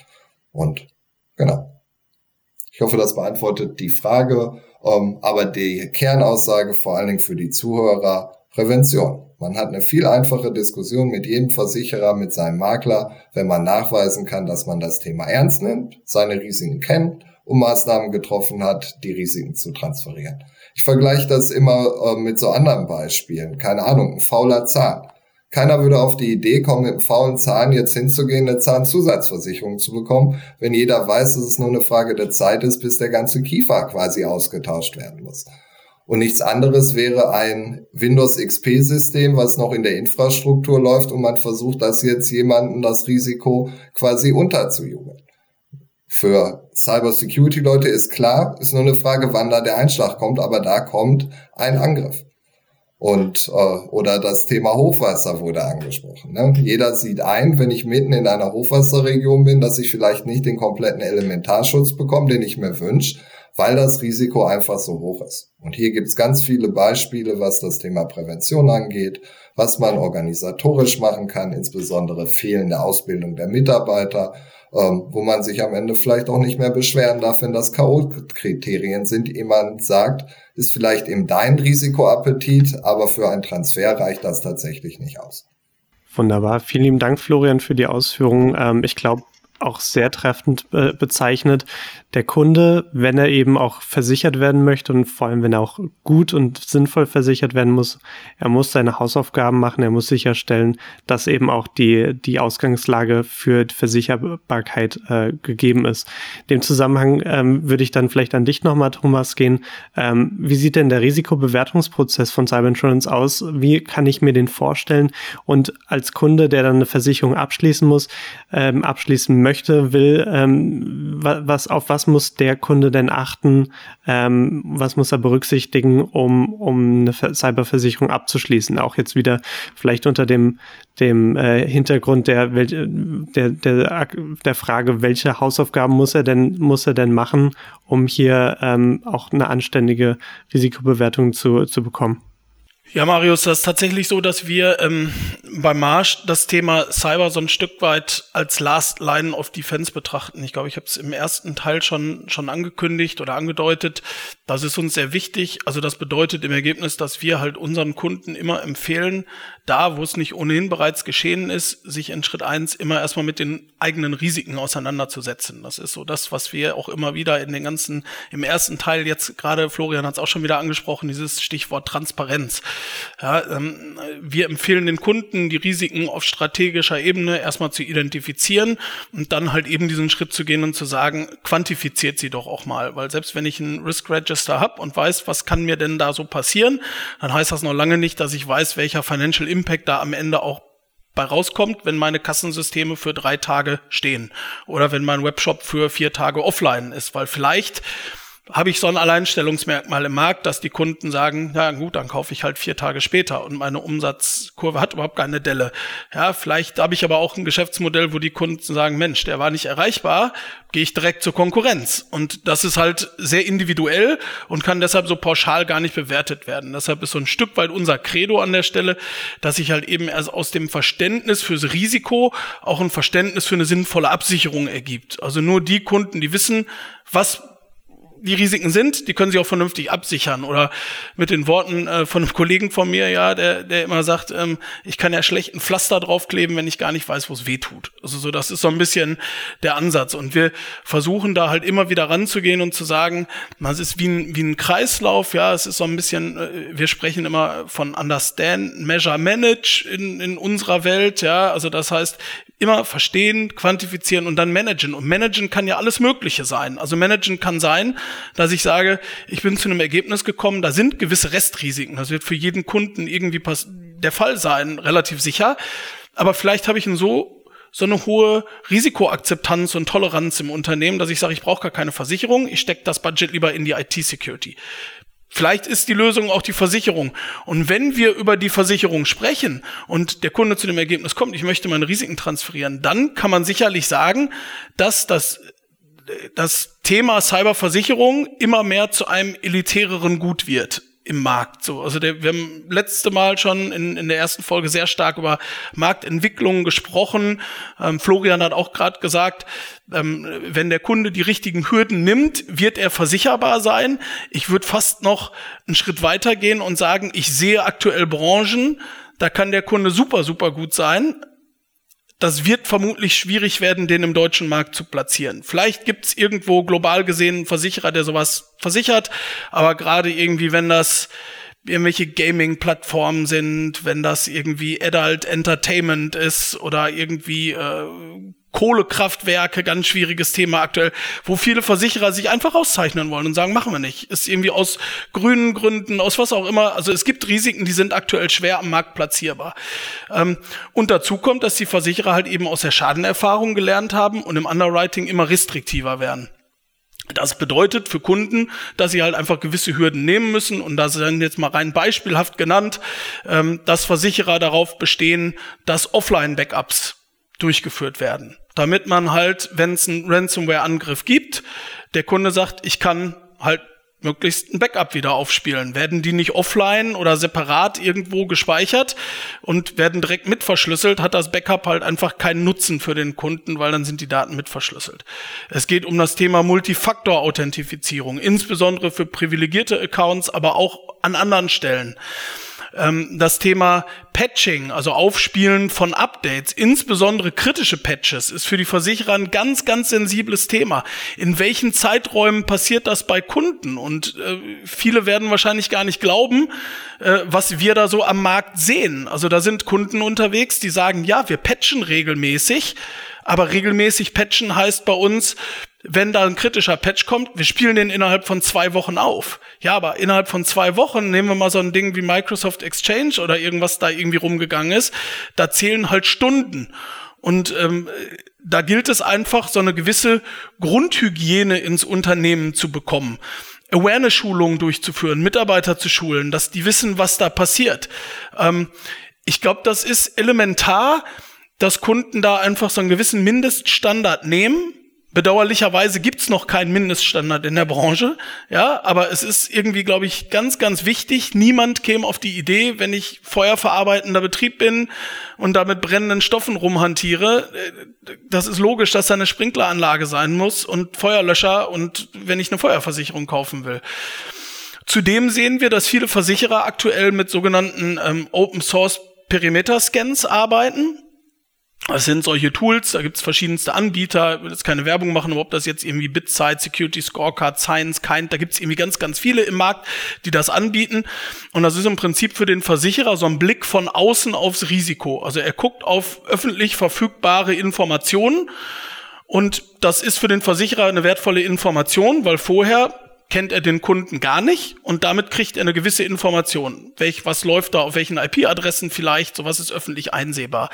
G: Und genau. Ich hoffe, das beantwortet die Frage. Ähm, aber die Kernaussage vor allen Dingen für die Zuhörer, Prävention. Man hat eine viel einfache Diskussion mit jedem Versicherer, mit seinem Makler, wenn man nachweisen kann, dass man das Thema ernst nimmt, seine Risiken kennt und Maßnahmen getroffen hat, die Risiken zu transferieren. Ich vergleiche das immer äh, mit so anderen Beispielen. Keine Ahnung, ein fauler Zahn. Keiner würde auf die Idee kommen, mit einem faulen Zahn jetzt hinzugehen, eine Zahnzusatzversicherung zu bekommen, wenn jeder weiß, dass es nur eine Frage der Zeit ist, bis der ganze Kiefer quasi ausgetauscht werden muss. Und nichts anderes wäre ein Windows XP-System, was noch in der Infrastruktur läuft und man versucht, das jetzt jemanden das Risiko quasi unterzujubeln. Für Cybersecurity-Leute ist klar, ist nur eine Frage, wann da der Einschlag kommt, aber da kommt ein Angriff. Und äh, oder das Thema Hochwasser wurde angesprochen. Ne? Jeder sieht ein, wenn ich mitten in einer Hochwasserregion bin, dass ich vielleicht nicht den kompletten Elementarschutz bekomme, den ich mir wünsche, weil das Risiko einfach so hoch ist. Und hier gibt es ganz viele Beispiele, was das Thema Prävention angeht, was man organisatorisch machen kann, insbesondere fehlende Ausbildung der Mitarbeiter, ähm, wo man sich am Ende vielleicht auch nicht mehr beschweren darf, wenn das K.O.-Kriterien sind, jemand sagt, ist vielleicht eben dein Risikoappetit, aber für einen Transfer reicht das tatsächlich nicht aus.
B: Wunderbar. Vielen lieben Dank, Florian, für die Ausführungen. Ähm, ich glaube, auch sehr treffend äh, bezeichnet. Der Kunde, wenn er eben auch versichert werden möchte und vor allem, wenn er auch gut und sinnvoll versichert werden muss, er muss seine Hausaufgaben machen, er muss sicherstellen, dass eben auch die, die Ausgangslage für Versicherbarkeit äh, gegeben ist. Dem Zusammenhang ähm, würde ich dann vielleicht an dich nochmal, Thomas, gehen. Ähm, wie sieht denn der Risikobewertungsprozess von Cyber Insurance aus? Wie kann ich mir den vorstellen? Und als Kunde, der dann eine Versicherung abschließen muss, ähm, abschließen möchte, will, ähm, was, auf was muss der Kunde denn achten, ähm, was muss er berücksichtigen, um, um eine Cyberversicherung abzuschließen? Auch jetzt wieder vielleicht unter dem, dem äh, Hintergrund der, der, der, der Frage, welche Hausaufgaben muss er denn, muss er denn machen, um hier ähm, auch eine anständige Risikobewertung zu, zu bekommen?
F: Ja, Marius, das ist tatsächlich so, dass wir ähm, beim Marsch das Thema Cyber so ein Stück weit als Last Line of Defense betrachten. Ich glaube, ich habe es im ersten Teil schon, schon angekündigt oder angedeutet. Das ist uns sehr wichtig. Also das bedeutet im Ergebnis, dass wir halt unseren Kunden immer empfehlen, da, wo es nicht ohnehin bereits geschehen ist, sich in Schritt eins immer erstmal mit den eigenen Risiken auseinanderzusetzen. Das ist so das, was wir auch immer wieder in den ganzen, im ersten Teil jetzt gerade, Florian hat es auch schon wieder angesprochen, dieses Stichwort Transparenz. Ja, ähm, wir empfehlen den Kunden, die Risiken auf strategischer Ebene erstmal zu identifizieren und dann halt eben diesen Schritt zu gehen und zu sagen, quantifiziert sie doch auch mal. Weil selbst wenn ich ein Risk Register habe und weiß, was kann mir denn da so passieren, dann heißt das noch lange nicht, dass ich weiß, welcher Financial Impact da am Ende auch bei rauskommt, wenn meine Kassensysteme für drei Tage stehen oder wenn mein Webshop für vier Tage offline ist, weil vielleicht habe ich so ein Alleinstellungsmerkmal im Markt, dass die Kunden sagen, ja gut, dann kaufe ich halt vier Tage später und meine Umsatzkurve hat überhaupt keine Delle. Ja, vielleicht habe ich aber auch ein Geschäftsmodell, wo die Kunden sagen, Mensch, der war nicht erreichbar, gehe ich direkt zur Konkurrenz. Und das ist halt sehr individuell und kann deshalb so pauschal gar nicht bewertet werden. Deshalb ist so ein Stück weit unser Credo an der Stelle, dass sich halt eben erst aus dem Verständnis fürs Risiko auch ein Verständnis für eine sinnvolle Absicherung ergibt. Also nur die Kunden, die wissen, was die Risiken sind, die können sie auch vernünftig absichern. Oder mit den Worten äh, von einem Kollegen von mir, ja, der, der immer sagt, ähm, ich kann ja schlecht ein Pflaster draufkleben, wenn ich gar nicht weiß, wo es weh tut. Also so, das ist so ein bisschen der Ansatz. Und wir versuchen da halt immer wieder ranzugehen und zu sagen, es ist wie ein, wie ein Kreislauf, ja, es ist so ein bisschen, äh, wir sprechen immer von Understand, Measure, Manage in, in unserer Welt, ja, also das heißt, immer verstehen, quantifizieren und dann managen. Und managen kann ja alles Mögliche sein. Also managen kann sein, dass ich sage, ich bin zu einem Ergebnis gekommen, da sind gewisse Restrisiken. Das wird für jeden Kunden irgendwie der Fall sein, relativ sicher. Aber vielleicht habe ich ein so so eine hohe Risikoakzeptanz und Toleranz im Unternehmen, dass ich sage, ich brauche gar keine Versicherung, ich stecke das Budget lieber in die IT-Security. Vielleicht ist die Lösung auch die Versicherung. Und wenn wir über die Versicherung sprechen und der Kunde zu dem Ergebnis kommt, ich möchte meine Risiken transferieren, dann kann man sicherlich sagen, dass das, das Thema Cyberversicherung immer mehr zu einem elitäreren Gut wird im Markt. So, also der, wir haben letzte Mal schon in, in der ersten Folge sehr stark über Marktentwicklungen gesprochen. Ähm, Florian hat auch gerade gesagt, ähm, wenn der Kunde die richtigen Hürden nimmt, wird er versicherbar sein. Ich würde fast noch einen Schritt weiter gehen und sagen, ich sehe aktuell Branchen, da kann der Kunde super, super gut sein, das wird vermutlich schwierig werden, den im deutschen Markt zu platzieren. Vielleicht gibt's irgendwo global gesehen einen Versicherer, der sowas versichert, aber gerade irgendwie, wenn das irgendwelche Gaming-Plattformen sind, wenn das irgendwie Adult Entertainment ist oder irgendwie äh, Kohlekraftwerke, ganz schwieriges Thema aktuell, wo viele Versicherer sich einfach auszeichnen wollen und sagen, machen wir nicht. Ist irgendwie aus grünen Gründen, aus was auch immer. Also es gibt Risiken, die sind aktuell schwer am Markt platzierbar. Ähm, und dazu kommt, dass die Versicherer halt eben aus der Schadenerfahrung gelernt haben und im Underwriting immer restriktiver werden. Das bedeutet für Kunden, dass sie halt einfach gewisse Hürden nehmen müssen und da sind jetzt mal rein beispielhaft genannt, ähm, dass Versicherer darauf bestehen, dass Offline-Backups durchgeführt werden damit man halt, wenn es einen Ransomware-Angriff gibt, der Kunde sagt, ich kann halt möglichst ein Backup wieder aufspielen. Werden die nicht offline oder separat irgendwo gespeichert und werden direkt mit verschlüsselt, hat das Backup halt einfach keinen Nutzen für den Kunden, weil dann sind die Daten mit verschlüsselt. Es geht um das Thema Multifaktor-Authentifizierung, insbesondere für privilegierte Accounts, aber auch an anderen Stellen ähm, das Thema Patching, also Aufspielen von Updates, insbesondere kritische Patches, ist für die Versicherer ein ganz, ganz sensibles Thema. In welchen Zeiträumen passiert das bei Kunden? Und äh, viele werden wahrscheinlich gar nicht glauben, äh, was wir da so am Markt sehen. Also da sind Kunden unterwegs, die sagen, ja, wir patchen regelmäßig, aber regelmäßig patchen heißt bei uns, wenn da ein kritischer Patch kommt, wir spielen den innerhalb von zwei Wochen auf. Ja, aber innerhalb von zwei Wochen nehmen wir mal so ein Ding wie Microsoft Exchange oder irgendwas da irgendwie rumgegangen ist, da zählen halt Stunden. Und ähm, da gilt es einfach, so eine gewisse Grundhygiene ins Unternehmen zu bekommen. Awareness-Schulungen durchzuführen, Mitarbeiter zu schulen, dass die wissen, was da passiert. Ähm, ich glaube, das ist elementar, dass Kunden da einfach so einen gewissen Mindeststandard nehmen Bedauerlicherweise gibt's noch keinen Mindeststandard in der Branche, ja, aber es ist irgendwie, glaube ich, ganz, ganz wichtig. Niemand käme auf die Idee, wenn ich feuerverarbeitender Betrieb bin und da mit brennenden Stoffen rumhantiere, äh, das ist logisch, dass da eine Sprinkleranlage sein muss und Feuerlöscher und wenn ich eine Feuerversicherung kaufen will. Zudem sehen wir, dass viele Versicherer aktuell mit sogenannten ähm, Open Source Perimeter Scans arbeiten. Das sind solche Tools, da gibt's verschiedenste Anbieter, ich will jetzt keine Werbung machen, ob das jetzt irgendwie BitSight, Security Scorecard, Science, Kind, da gibt's irgendwie ganz, ganz viele im Markt, die das anbieten. Und das ist im Prinzip für den Versicherer so ein Blick von außen aufs Risiko. Also er guckt auf öffentlich verfügbare Informationen und das ist für den Versicherer eine wertvolle Information, weil vorher kennt er den Kunden gar nicht und damit kriegt er eine gewisse Information. Welch, was läuft da auf welchen IP-Adressen vielleicht, sowas ist öffentlich einsehbar.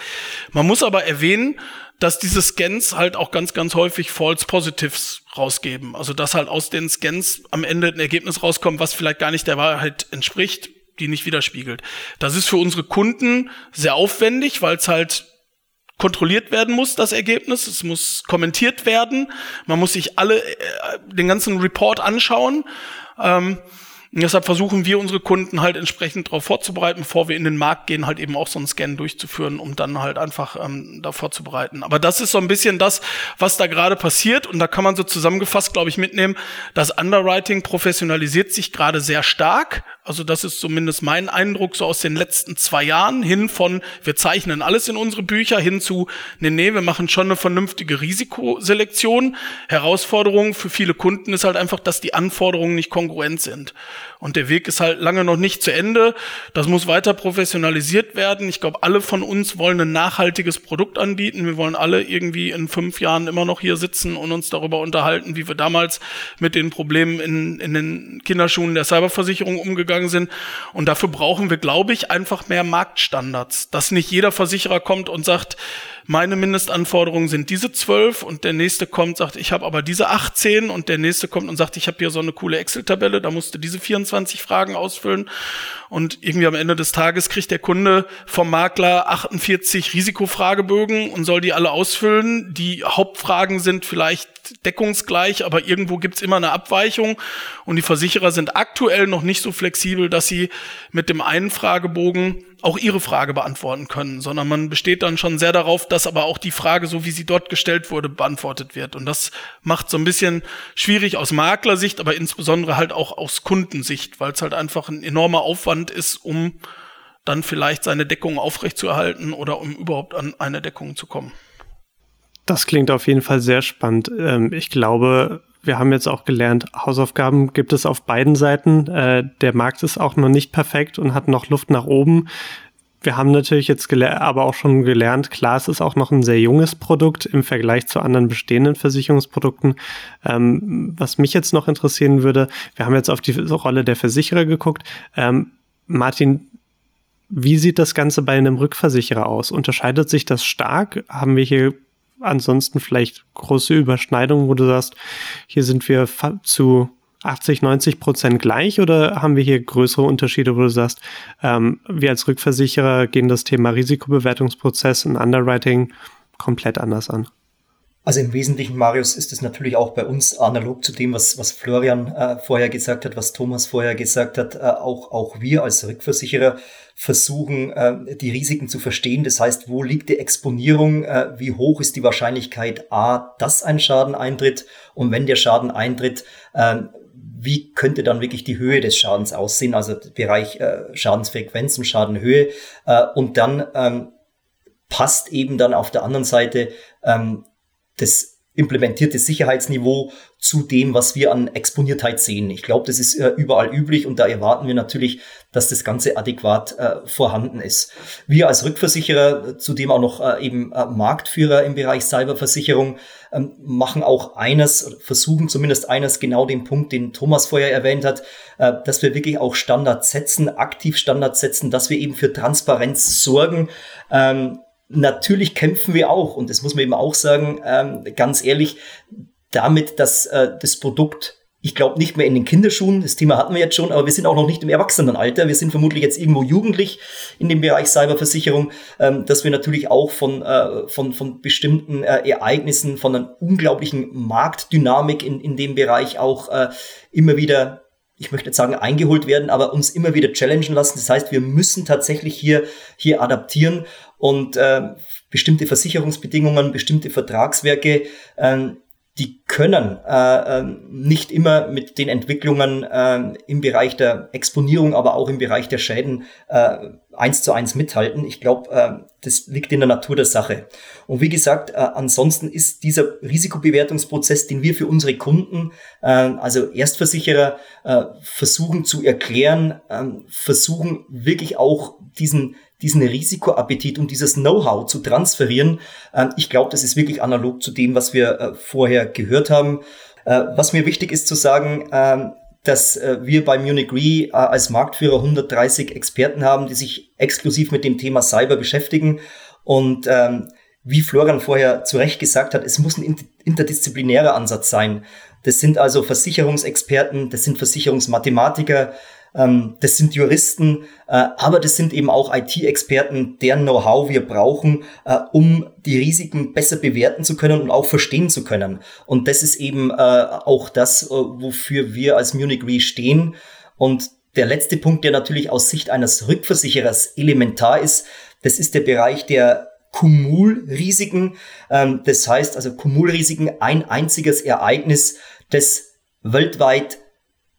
F: Man muss aber erwähnen, dass diese Scans halt auch ganz, ganz häufig False Positives rausgeben. Also dass halt aus den Scans am Ende ein Ergebnis rauskommt, was vielleicht gar nicht der Wahrheit entspricht, die nicht widerspiegelt. Das ist für unsere Kunden sehr aufwendig, weil es halt kontrolliert werden muss, das Ergebnis. Es muss kommentiert werden. Man muss sich alle äh, den ganzen Report anschauen. Ähm, deshalb versuchen wir unsere Kunden halt entsprechend darauf vorzubereiten, bevor wir in den Markt gehen, halt eben auch so einen Scan durchzuführen, um dann halt einfach ähm, da vorzubereiten. Aber das ist so ein bisschen das, was da gerade passiert. Und da kann man so zusammengefasst, glaube ich, mitnehmen, das Underwriting professionalisiert sich gerade sehr stark. Also das ist zumindest mein Eindruck so aus den letzten zwei Jahren hin von, wir zeichnen alles in unsere Bücher hin zu, nee, nee, wir machen schon eine vernünftige Risikoselektion. Herausforderung für viele Kunden ist halt einfach, dass die Anforderungen nicht kongruent sind. Und der Weg ist halt lange noch nicht zu Ende. Das muss weiter professionalisiert werden. Ich glaube, alle von uns wollen ein nachhaltiges Produkt anbieten. Wir wollen alle irgendwie in fünf Jahren immer noch hier sitzen und uns darüber unterhalten, wie wir damals mit den Problemen in, in den Kinderschuhen der Cyberversicherung umgegangen sind. Und dafür brauchen wir, glaube ich, einfach mehr Marktstandards. Dass nicht jeder Versicherer kommt und sagt, meine Mindestanforderungen sind diese zwölf und der nächste kommt, sagt, ich habe aber diese 18 und der nächste kommt und sagt, ich habe hier so eine coole Excel-Tabelle, da musste diese 24 Fragen ausfüllen und irgendwie am Ende des Tages kriegt der Kunde vom Makler 48 Risikofragebögen und soll die alle ausfüllen. Die Hauptfragen sind vielleicht deckungsgleich, aber irgendwo gibt's immer eine Abweichung und die Versicherer sind aktuell noch nicht so flexibel, dass sie mit dem einen Fragebogen auch ihre Frage beantworten können, sondern man besteht dann schon sehr darauf, dass aber auch die Frage, so wie sie dort gestellt wurde, beantwortet wird. Und das macht so ein bisschen schwierig aus Maklersicht, aber insbesondere halt auch aus Kundensicht, weil es halt einfach ein enormer Aufwand ist, um dann vielleicht seine Deckung aufrechtzuerhalten oder um überhaupt an eine Deckung zu kommen.
B: Das klingt auf jeden Fall sehr spannend. Ähm, ich glaube, wir haben jetzt auch gelernt, Hausaufgaben gibt es auf beiden Seiten. Äh, der Markt ist auch noch nicht perfekt und hat noch Luft nach oben. Wir haben natürlich jetzt aber auch schon gelernt, klar, es ist auch noch ein sehr junges Produkt im Vergleich zu anderen bestehenden Versicherungsprodukten. Ähm, was mich jetzt noch interessieren würde, wir haben jetzt auf die Rolle der Versicherer geguckt. Ähm, Martin, wie sieht das Ganze bei einem Rückversicherer aus? Unterscheidet sich das stark? Haben wir hier ansonsten vielleicht große Überschneidungen, wo du sagst, hier sind wir zu 80, 90 Prozent gleich oder haben wir hier größere Unterschiede, wo du sagst, ähm, wir als Rückversicherer gehen das Thema Risikobewertungsprozess und Underwriting komplett anders an?
D: Also im Wesentlichen, Marius, ist es natürlich auch bei uns analog zu dem, was, was Florian äh, vorher gesagt hat, was Thomas vorher gesagt hat. Äh, auch, auch wir als Rückversicherer versuchen, äh, die Risiken zu verstehen. Das heißt, wo liegt die Exponierung? Äh, wie hoch ist die Wahrscheinlichkeit A, dass ein Schaden eintritt? Und wenn der Schaden eintritt, äh, wie könnte dann wirklich die Höhe des Schadens aussehen? Also Bereich äh, Schadensfrequenz und Schadenhöhe. Äh, und dann ähm, passt eben dann auf der anderen Seite ähm, das implementierte Sicherheitsniveau zu dem, was wir an Exponiertheit sehen. Ich glaube, das ist äh, überall üblich und da erwarten wir natürlich, dass das Ganze adäquat äh, vorhanden ist. Wir als Rückversicherer, zudem auch noch äh, eben äh, Marktführer im Bereich Cyberversicherung, ähm, machen auch eines, versuchen zumindest eines, genau den Punkt, den Thomas vorher erwähnt hat, äh, dass wir wirklich auch Standards setzen, aktiv Standards setzen, dass wir eben für Transparenz sorgen. Ähm, natürlich kämpfen wir auch, und das muss man eben auch sagen, ähm, ganz ehrlich, damit, dass äh, das Produkt, ich glaube, nicht mehr in den Kinderschuhen, das Thema hatten wir jetzt schon, aber wir sind auch noch nicht im Erwachsenenalter. Wir sind vermutlich jetzt irgendwo jugendlich in dem Bereich Cyberversicherung, ähm, dass wir natürlich auch von, äh, von, von bestimmten äh, Ereignissen, von einer unglaublichen Marktdynamik in, in dem Bereich auch äh, immer wieder ich möchte nicht sagen eingeholt werden, aber uns immer wieder challengen lassen. Das heißt, wir müssen tatsächlich hier, hier adaptieren und äh, bestimmte Versicherungsbedingungen, bestimmte Vertragswerke, äh, die können äh, äh, nicht immer mit den Entwicklungen äh, im Bereich der Exponierung, aber auch im Bereich der Schäden äh, eins zu eins mithalten. Ich glaube, äh, das liegt in der Natur der Sache. Und wie gesagt, äh, ansonsten ist dieser Risikobewertungsprozess, den wir für unsere Kunden, äh, also Erstversicherer, äh, versuchen zu erklären, äh, versuchen wirklich auch diesen diesen Risikoappetit und dieses Know-how zu transferieren. Äh, ich glaube, das ist wirklich analog zu dem, was wir äh, vorher gehört haben. Äh, was mir wichtig ist zu sagen, ähm, dass wir bei Munich Re als Marktführer 130 Experten haben, die sich exklusiv mit dem Thema Cyber beschäftigen. Und ähm, wie Florian vorher zu Recht gesagt hat, es muss ein interdisziplinärer Ansatz sein. Das sind also Versicherungsexperten, das sind Versicherungsmathematiker, ähm, das sind Juristen, äh, aber das sind eben auch IT-Experten, deren Know-how wir brauchen, äh, um die Risiken besser bewerten zu können und auch verstehen zu können. Und das ist eben äh, auch das, äh, wofür wir als Munich Re stehen. Und der letzte Punkt, der natürlich aus Sicht eines Rückversicherers elementar ist, das ist der Bereich der Kumulrisiken. Ähm, das heißt also Kumulrisiken, ein einziges Ereignis, das weltweit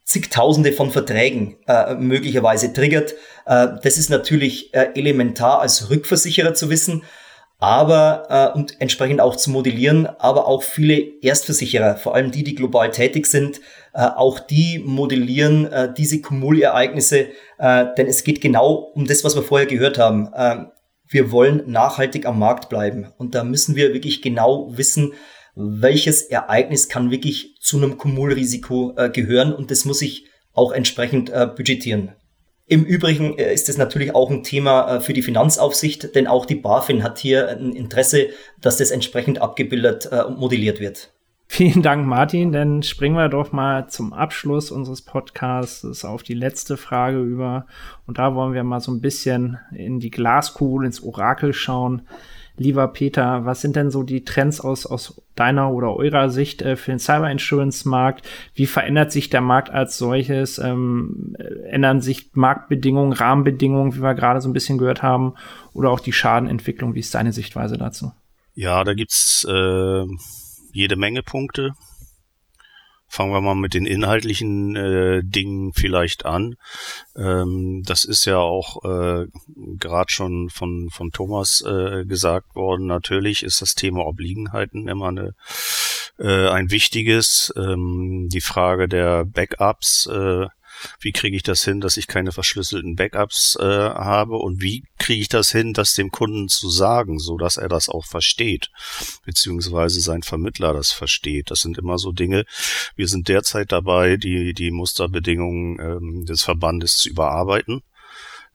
D: zigtausende von Verträgen äh, möglicherweise triggert. Äh, das ist natürlich äh, elementar als Rückversicherer zu wissen, aber äh, und entsprechend auch zu modellieren, aber auch viele Erstversicherer, vor allem die, die global tätig sind, äh, auch die modellieren äh, diese Kumulereignisse, äh, denn es geht genau um das, was wir vorher gehört haben. Äh, wir wollen nachhaltig am Markt bleiben und da müssen wir wirklich genau wissen, welches Ereignis kann wirklich zu einem Kumulrisiko äh, gehören und das muss ich auch entsprechend äh, budgetieren. Im Übrigen äh, ist es natürlich auch ein Thema äh, für die Finanzaufsicht, denn auch die BaFin hat hier ein Interesse, dass das entsprechend abgebildet äh, und modelliert wird.
C: Vielen Dank, Martin. Dann springen wir doch mal zum Abschluss unseres Podcasts auf die letzte Frage über. Und da wollen wir mal so ein bisschen in die Glaskugel, ins Orakel schauen. Lieber Peter, was sind denn so die Trends aus, aus deiner oder eurer Sicht äh, für den Cyber Insurance Markt? Wie verändert sich der Markt als solches? Ähm, ändern sich Marktbedingungen, Rahmenbedingungen, wie wir gerade so ein bisschen gehört haben, oder auch die Schadenentwicklung? Wie ist deine Sichtweise dazu?
E: Ja, da gibt's äh, jede Menge Punkte. Fangen wir mal mit den inhaltlichen äh, Dingen vielleicht an. Ähm, das ist ja auch äh, gerade schon von, von Thomas äh, gesagt worden. Natürlich ist das Thema Obliegenheiten immer eine, äh, ein wichtiges. Ähm, die Frage der Backups äh, wie kriege ich das hin, dass ich keine verschlüsselten Backups äh, habe und wie kriege ich das hin, das dem Kunden zu sagen, so dass er das auch versteht, beziehungsweise sein Vermittler das versteht. Das sind immer so Dinge. Wir sind derzeit dabei, die die Musterbedingungen ähm, des Verbandes zu überarbeiten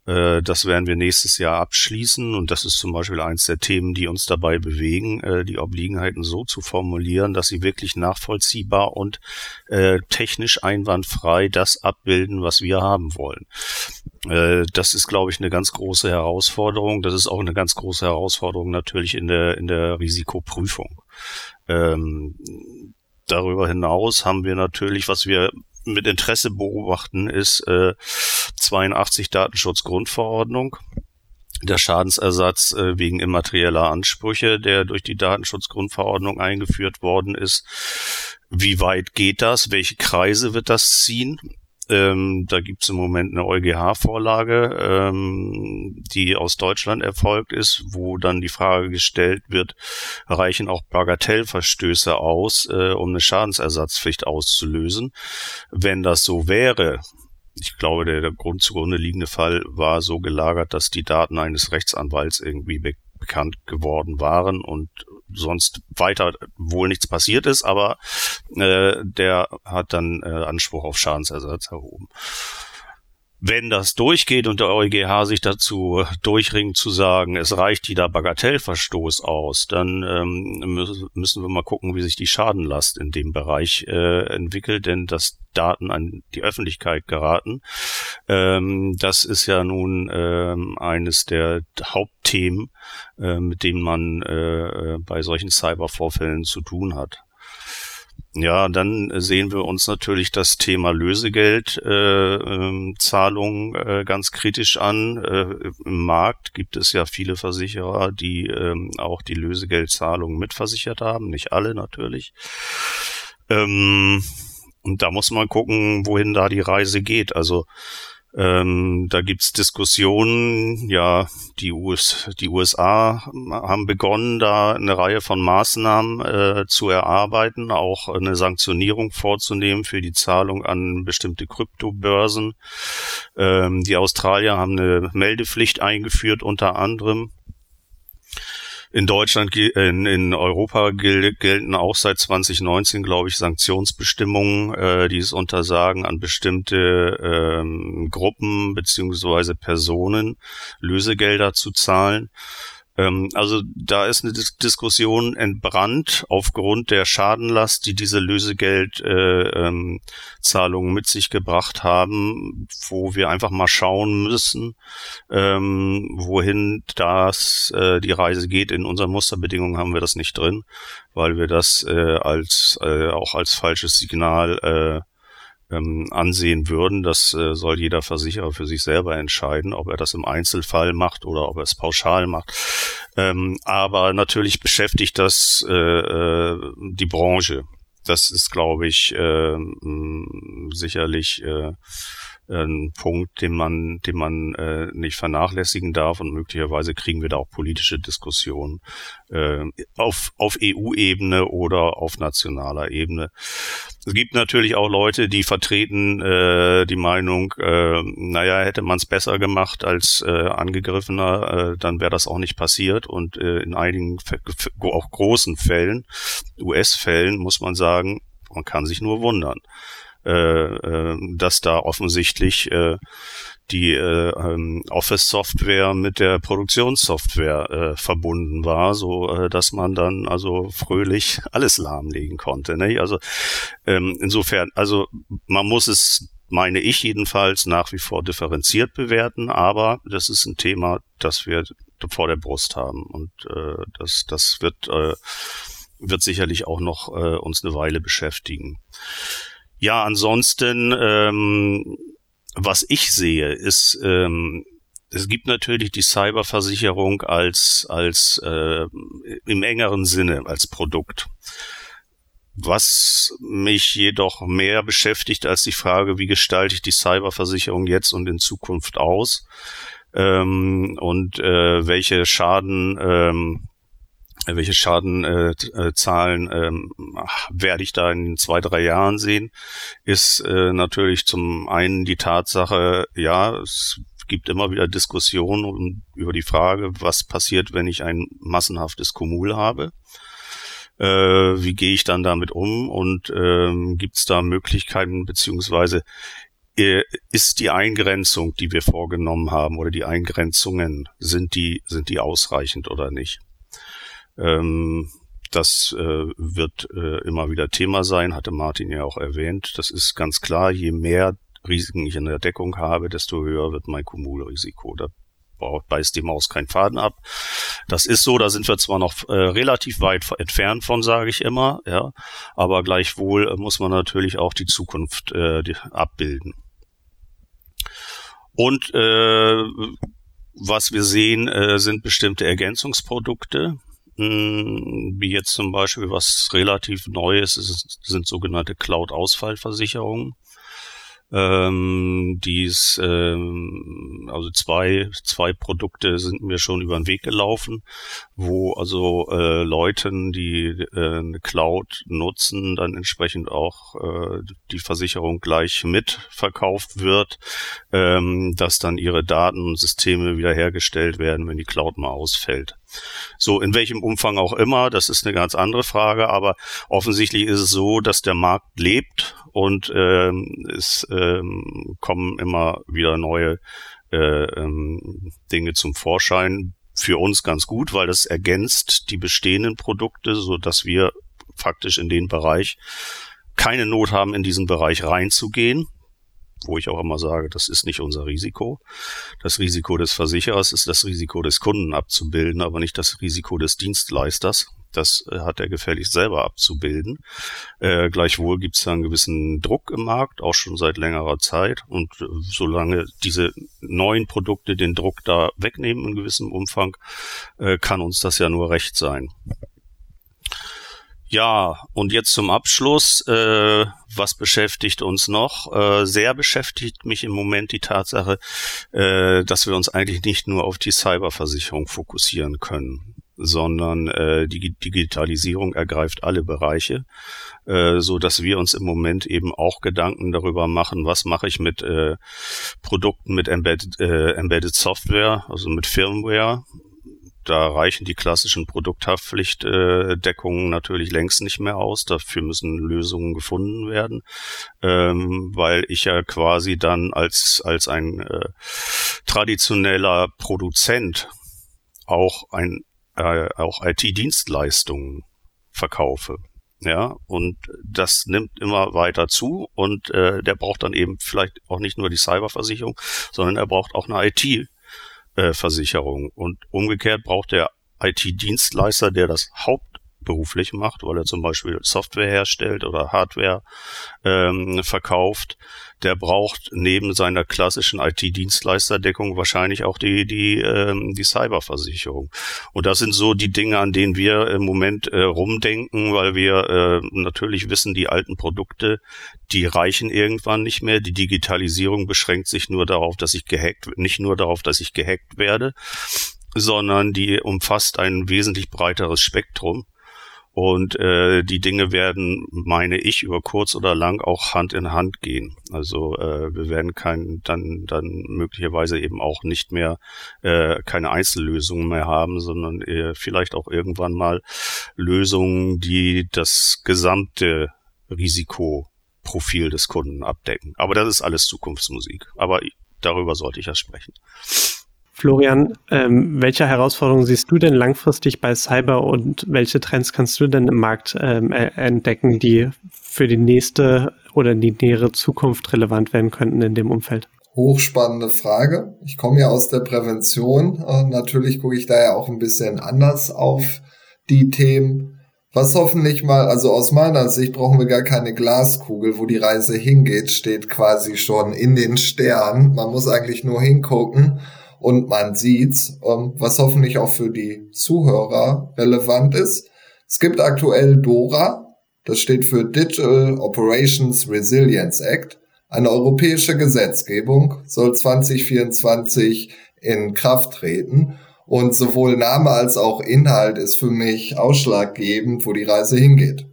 E: das werden wir nächstes Jahr abschließen und das ist zum Beispiel eins der Themen, die uns dabei bewegen, äh, die Obliegenheiten so zu formulieren, dass sie wirklich nachvollziehbar und äh, technisch einwandfrei das abbilden, was wir haben wollen. Das ist, glaube ich, eine ganz große Herausforderung. Das ist auch eine ganz große Herausforderung natürlich in der, in der Risikoprüfung. Ähm, darüber hinaus haben wir natürlich, was wir mit Interesse beobachten, ist äh, 82 Datenschutzgrundverordnung. Der Schadensersatz äh, wegen immaterieller Ansprüche, der durch die Datenschutzgrundverordnung eingeführt worden ist. Wie weit geht das? Welche Kreise wird das ziehen? Ähm, da gibt es im Moment eine EuGH-Vorlage, ähm, die aus Deutschland erfolgt ist, wo dann die Frage gestellt wird, reichen auch Bagatellverstöße aus, äh, um eine Schadensersatzpflicht auszulösen. Wenn das so wäre, ich glaube, der, der Grund zugrunde liegende Fall war so gelagert, dass die Daten eines Rechtsanwalts irgendwie be bekannt geworden waren und sonst weiter wohl nichts passiert ist, aber äh, der hat dann äh, Anspruch auf Schadensersatz erhoben. Wenn das durchgeht und der EuGH sich dazu durchringt zu sagen, es reicht jeder Bagatellverstoß aus, dann ähm, müssen wir mal gucken, wie sich die Schadenlast in dem Bereich äh, entwickelt, denn dass Daten an die Öffentlichkeit geraten, ähm, das ist ja nun ähm, eines der Hauptthemen, äh, mit denen man äh, bei solchen Cybervorfällen zu tun hat. Ja, dann sehen wir uns natürlich das Thema Lösegeldzahlungen äh, ähm, äh, ganz kritisch an. Äh, Im Markt gibt es ja viele Versicherer, die ähm, auch die Lösegeldzahlungen mitversichert haben. Nicht alle natürlich. Ähm, und da muss man gucken, wohin da die Reise geht. Also ähm, da gibt's Diskussionen, ja, die, US, die USA haben begonnen, da eine Reihe von Maßnahmen äh, zu erarbeiten, auch eine Sanktionierung vorzunehmen für die Zahlung an bestimmte Kryptobörsen. Ähm, die Australier haben eine Meldepflicht eingeführt unter anderem. In Deutschland, in, in Europa gel gelten auch seit 2019, glaube ich, Sanktionsbestimmungen, äh, die es untersagen, an bestimmte ähm, Gruppen beziehungsweise Personen Lösegelder zu zahlen. Ähm, also da ist eine Dis Diskussion entbrannt aufgrund der Schadenlast, die diese Lösegeldzahlungen äh, ähm, mit sich gebracht haben, wo wir einfach mal schauen müssen, ähm, wohin das äh, die Reise geht. In unseren Musterbedingungen haben wir das nicht drin, weil wir das äh, als äh, auch als falsches Signal äh, ähm, ansehen würden. Das äh, soll jeder Versicherer für sich selber entscheiden, ob er das im Einzelfall macht oder ob er es pauschal macht. Ähm, aber natürlich beschäftigt das äh, äh, die Branche. das ist, glaube ich, äh, sicherlich äh, ein Punkt, den man, den man äh, nicht vernachlässigen darf und möglicherweise kriegen wir da auch politische Diskussionen äh, auf, auf EU-Ebene oder auf nationaler Ebene. Es gibt natürlich auch Leute, die vertreten äh, die Meinung, äh, naja, hätte man es besser gemacht als äh, Angegriffener, äh, dann wäre das auch nicht passiert. Und äh, in einigen, auch großen Fällen, US-Fällen, muss man sagen, man kann sich nur wundern äh, äh, dass da offensichtlich äh, die äh, ähm, Office-Software mit der Produktionssoftware äh, verbunden war, so äh, dass man dann also fröhlich alles lahmlegen konnte. Ne? Also ähm, insofern, also man muss es meine ich jedenfalls nach wie vor differenziert bewerten, aber das ist ein Thema, das wir vor der Brust haben und äh, das das wird äh, wird sicherlich auch noch äh, uns eine Weile beschäftigen. Ja, ansonsten, ähm, was ich sehe, ist, ähm, es gibt natürlich die Cyberversicherung als, als äh, im engeren Sinne als Produkt. Was mich jedoch mehr beschäftigt als die Frage, wie gestalte ich die Cyberversicherung jetzt und in Zukunft aus ähm, und äh, welche Schaden ähm, welche Schadenzahlen äh, ähm, werde ich da in zwei, drei Jahren sehen, ist äh, natürlich zum einen die Tatsache, ja, es gibt immer wieder Diskussionen über die Frage, was passiert, wenn ich ein massenhaftes Kumul habe. Äh, wie gehe ich dann damit um und ähm, gibt es da Möglichkeiten beziehungsweise äh, ist die Eingrenzung, die wir vorgenommen haben oder die Eingrenzungen, sind die, sind die ausreichend oder nicht? Ähm, das äh, wird äh, immer wieder Thema sein, hatte Martin ja auch erwähnt. Das ist ganz klar, je mehr Risiken ich in der Deckung habe, desto höher wird mein Kumulrisiko. Da beißt die Maus keinen Faden ab. Das ist so, da sind wir zwar noch äh, relativ weit entfernt von, sage ich immer, ja, aber gleichwohl muss man natürlich auch die Zukunft äh, die, abbilden. Und äh, was wir sehen, äh, sind bestimmte Ergänzungsprodukte. Wie jetzt zum Beispiel was relativ Neues ist, sind sogenannte Cloud-Ausfallversicherungen. Ähm, dies, ähm, also zwei, zwei Produkte sind mir schon über den Weg gelaufen, wo also äh, Leuten, die äh, eine Cloud nutzen, dann entsprechend auch äh, die Versicherung gleich mitverkauft wird, ähm, dass dann ihre Daten und Systeme wiederhergestellt werden, wenn die Cloud mal ausfällt. So, in welchem Umfang auch immer, das ist eine ganz andere Frage, aber offensichtlich ist es so, dass der Markt lebt und ähm, es ähm, kommen immer wieder neue äh, ähm, Dinge zum Vorschein. Für uns ganz gut, weil das ergänzt die bestehenden Produkte, so dass wir faktisch in den Bereich keine Not haben, in diesen Bereich reinzugehen wo ich auch immer sage, das ist nicht unser Risiko. Das Risiko des Versicherers ist das Risiko des Kunden abzubilden, aber nicht das Risiko des Dienstleisters. Das äh, hat er gefälligst selber abzubilden. Äh, gleichwohl gibt es da einen gewissen Druck im Markt, auch schon seit längerer Zeit. Und äh, solange diese neuen Produkte den Druck da wegnehmen in gewissem Umfang, äh, kann uns das ja nur recht sein. Ja, und jetzt zum Abschluss, äh, was beschäftigt uns noch? Äh, sehr beschäftigt mich im Moment die Tatsache, äh, dass wir uns eigentlich nicht nur auf die Cyberversicherung fokussieren können sondern äh, die Digitalisierung ergreift alle Bereiche, äh, so dass wir uns im Moment eben auch Gedanken darüber machen, was mache ich mit äh, Produkten mit Embedded, äh, Embedded Software, also mit Firmware. Da reichen die klassischen Produkthaftpflichtdeckungen natürlich längst nicht mehr aus. Dafür müssen Lösungen gefunden werden, ähm, weil ich ja quasi dann als als ein äh, traditioneller Produzent auch ein äh, auch IT-Dienstleistungen verkaufe. Ja, und das nimmt immer weiter zu und äh, der braucht dann eben vielleicht auch nicht nur die Cyberversicherung, sondern er braucht auch eine IT-Versicherung. und umgekehrt braucht der IT-Dienstleister, der das Haupt hauptberuflich macht, weil er zum Beispiel Software herstellt oder Hardware ähm, verkauft, der braucht neben seiner klassischen IT-Dienstleisterdeckung wahrscheinlich auch die, die, ähm, die Cyberversicherung. Und das sind so die Dinge, an denen wir im Moment äh, rumdenken, weil wir äh, natürlich wissen, die alten Produkte, die reichen irgendwann nicht mehr. Die Digitalisierung beschränkt sich nur darauf, dass ich gehackt, nicht nur darauf, dass ich gehackt werde, sondern die umfasst ein wesentlich breiteres Spektrum. Und äh, die Dinge werden, meine ich, über kurz oder lang auch Hand in Hand gehen. Also äh, wir werden kein, dann, dann möglicherweise eben auch nicht mehr äh, keine Einzellösungen mehr haben, sondern äh, vielleicht auch irgendwann mal Lösungen, die das gesamte Risikoprofil des Kunden abdecken. Aber das ist alles Zukunftsmusik. Aber darüber sollte ich ja sprechen.
B: Florian, ähm, welche Herausforderungen siehst du denn langfristig bei Cyber und welche Trends kannst du denn im Markt ähm, entdecken, die für die nächste oder die nähere Zukunft relevant werden könnten in dem Umfeld?
G: Hochspannende Frage. Ich komme ja aus der Prävention. Äh, natürlich gucke ich da ja auch ein bisschen anders auf die Themen. Was hoffentlich mal, also aus meiner Sicht brauchen wir gar keine Glaskugel, wo die Reise hingeht, steht quasi schon in den Sternen. Man muss eigentlich nur hingucken und man sieht's, ähm, was hoffentlich auch für die Zuhörer relevant ist. Es gibt aktuell DORA, das steht für Digital Operations Resilience Act. Eine europäische Gesetzgebung soll 2024 in Kraft treten. Und sowohl Name als auch Inhalt ist für mich ausschlaggebend, wo die Reise hingeht.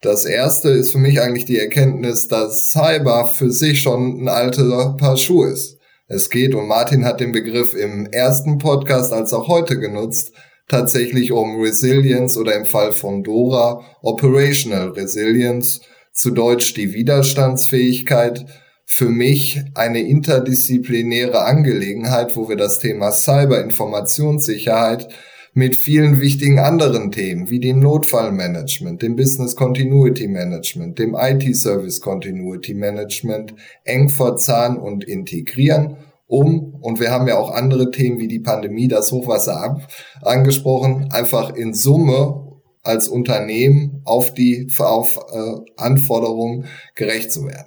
G: Das erste ist für mich eigentlich die Erkenntnis, dass Cyber für sich schon ein alter Paar Schuhe ist. Es geht, und Martin hat den Begriff im ersten Podcast als auch heute genutzt, tatsächlich um Resilience oder im Fall von Dora Operational Resilience, zu Deutsch die Widerstandsfähigkeit. Für mich eine interdisziplinäre Angelegenheit, wo wir das Thema Cyber-Informationssicherheit mit vielen wichtigen anderen Themen wie dem Notfallmanagement, dem Business Continuity Management, dem IT Service Continuity Management eng verzahnen und integrieren, um, und wir haben ja auch andere Themen wie die Pandemie, das Hochwasser ab, angesprochen, einfach in Summe als Unternehmen auf die auf, äh, Anforderungen gerecht zu werden.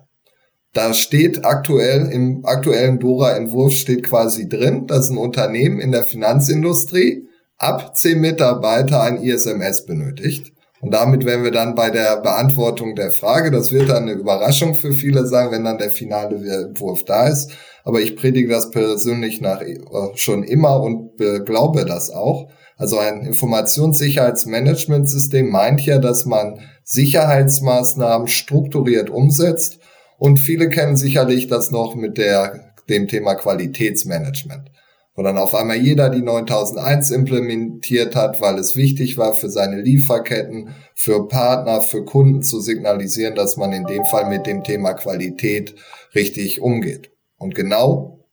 G: Da steht aktuell, im aktuellen Dora-Entwurf steht quasi drin, dass ein Unternehmen in der Finanzindustrie ab 10 Mitarbeiter ein ISMS benötigt. Und damit wären wir dann bei der Beantwortung der Frage. Das wird dann eine Überraschung für viele sein, wenn dann der finale Entwurf da ist. Aber ich predige das persönlich nach äh, schon immer und glaube das auch. Also ein Informationssicherheitsmanagementsystem meint ja, dass man Sicherheitsmaßnahmen strukturiert umsetzt. Und viele kennen sicherlich das noch mit der, dem Thema Qualitätsmanagement wo dann auf einmal jeder die 9001 implementiert hat, weil es wichtig war für seine Lieferketten, für Partner, für Kunden zu signalisieren, dass man in dem Fall mit dem Thema Qualität richtig umgeht. Und genau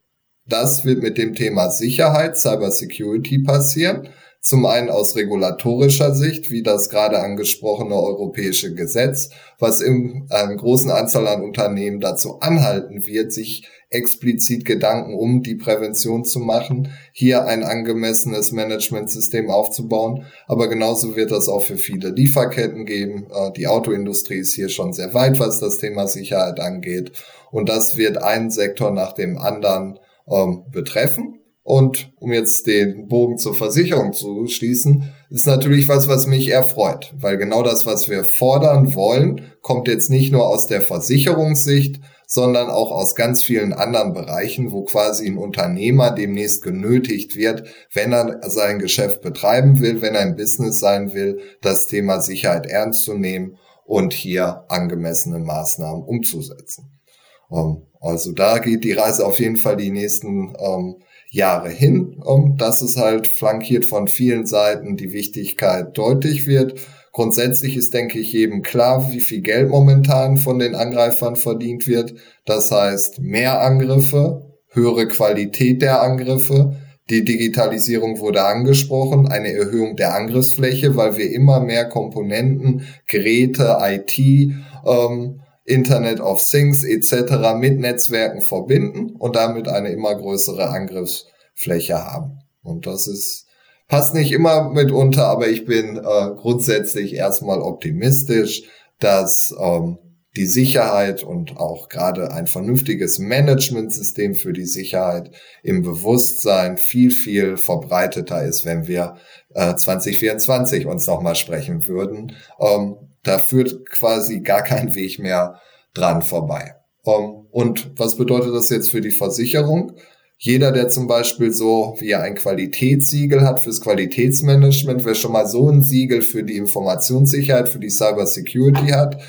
G: das wird mit dem Thema Sicherheit, Cyber Security passieren. Zum einen aus regulatorischer Sicht, wie das gerade angesprochene europäische Gesetz, was in einer großen Anzahl an Unternehmen dazu anhalten wird, sich explizit Gedanken um die Prävention zu machen, hier ein angemessenes Managementsystem aufzubauen. Aber genauso wird das auch für viele Lieferketten geben. Äh, die Autoindustrie ist hier schon sehr weit, was das Thema Sicherheit angeht. Und das wird einen Sektor nach dem anderen ähm, betreffen. Und um jetzt den Bogen zur Versicherung zu schließen, ist natürlich was, was mich erfreut, weil genau das, was wir fordern wollen, kommt jetzt nicht nur aus der Versicherungssicht, sondern auch aus ganz vielen anderen Bereichen, wo quasi ein Unternehmer demnächst genötigt wird, wenn er sein Geschäft betreiben will, wenn er ein Business sein will, das Thema Sicherheit ernst zu nehmen und hier angemessene Maßnahmen umzusetzen. Ähm, also da geht die Reise auf jeden Fall die nächsten ähm, Jahre hin, um dass es halt flankiert von vielen Seiten die Wichtigkeit deutlich wird. Grundsätzlich ist, denke ich, jedem klar, wie viel Geld momentan von den Angreifern verdient wird. Das heißt, mehr Angriffe, höhere Qualität der Angriffe. Die Digitalisierung wurde angesprochen, eine Erhöhung der Angriffsfläche, weil wir immer mehr Komponenten, Geräte, IT, ähm, Internet of Things etc. mit Netzwerken verbinden und damit eine immer größere Angriffsfläche haben. Und das ist, Passt nicht immer mitunter, aber ich bin äh, grundsätzlich erstmal optimistisch, dass ähm, die Sicherheit und auch gerade ein vernünftiges Managementsystem für die Sicherheit im Bewusstsein viel, viel verbreiteter ist, wenn wir äh, 2024 uns nochmal sprechen würden. Ähm, da führt quasi gar kein Weg mehr dran vorbei. Um, ähm, und was bedeutet das jetzt für die Versicherung? Jeder, der zum Beispiel so wie er ein Qualitätssiegel hat fürs Qualitätsmanagement, wer schon mal so ein Siegel für die Informationssicherheit, für die Cybersecurity hat,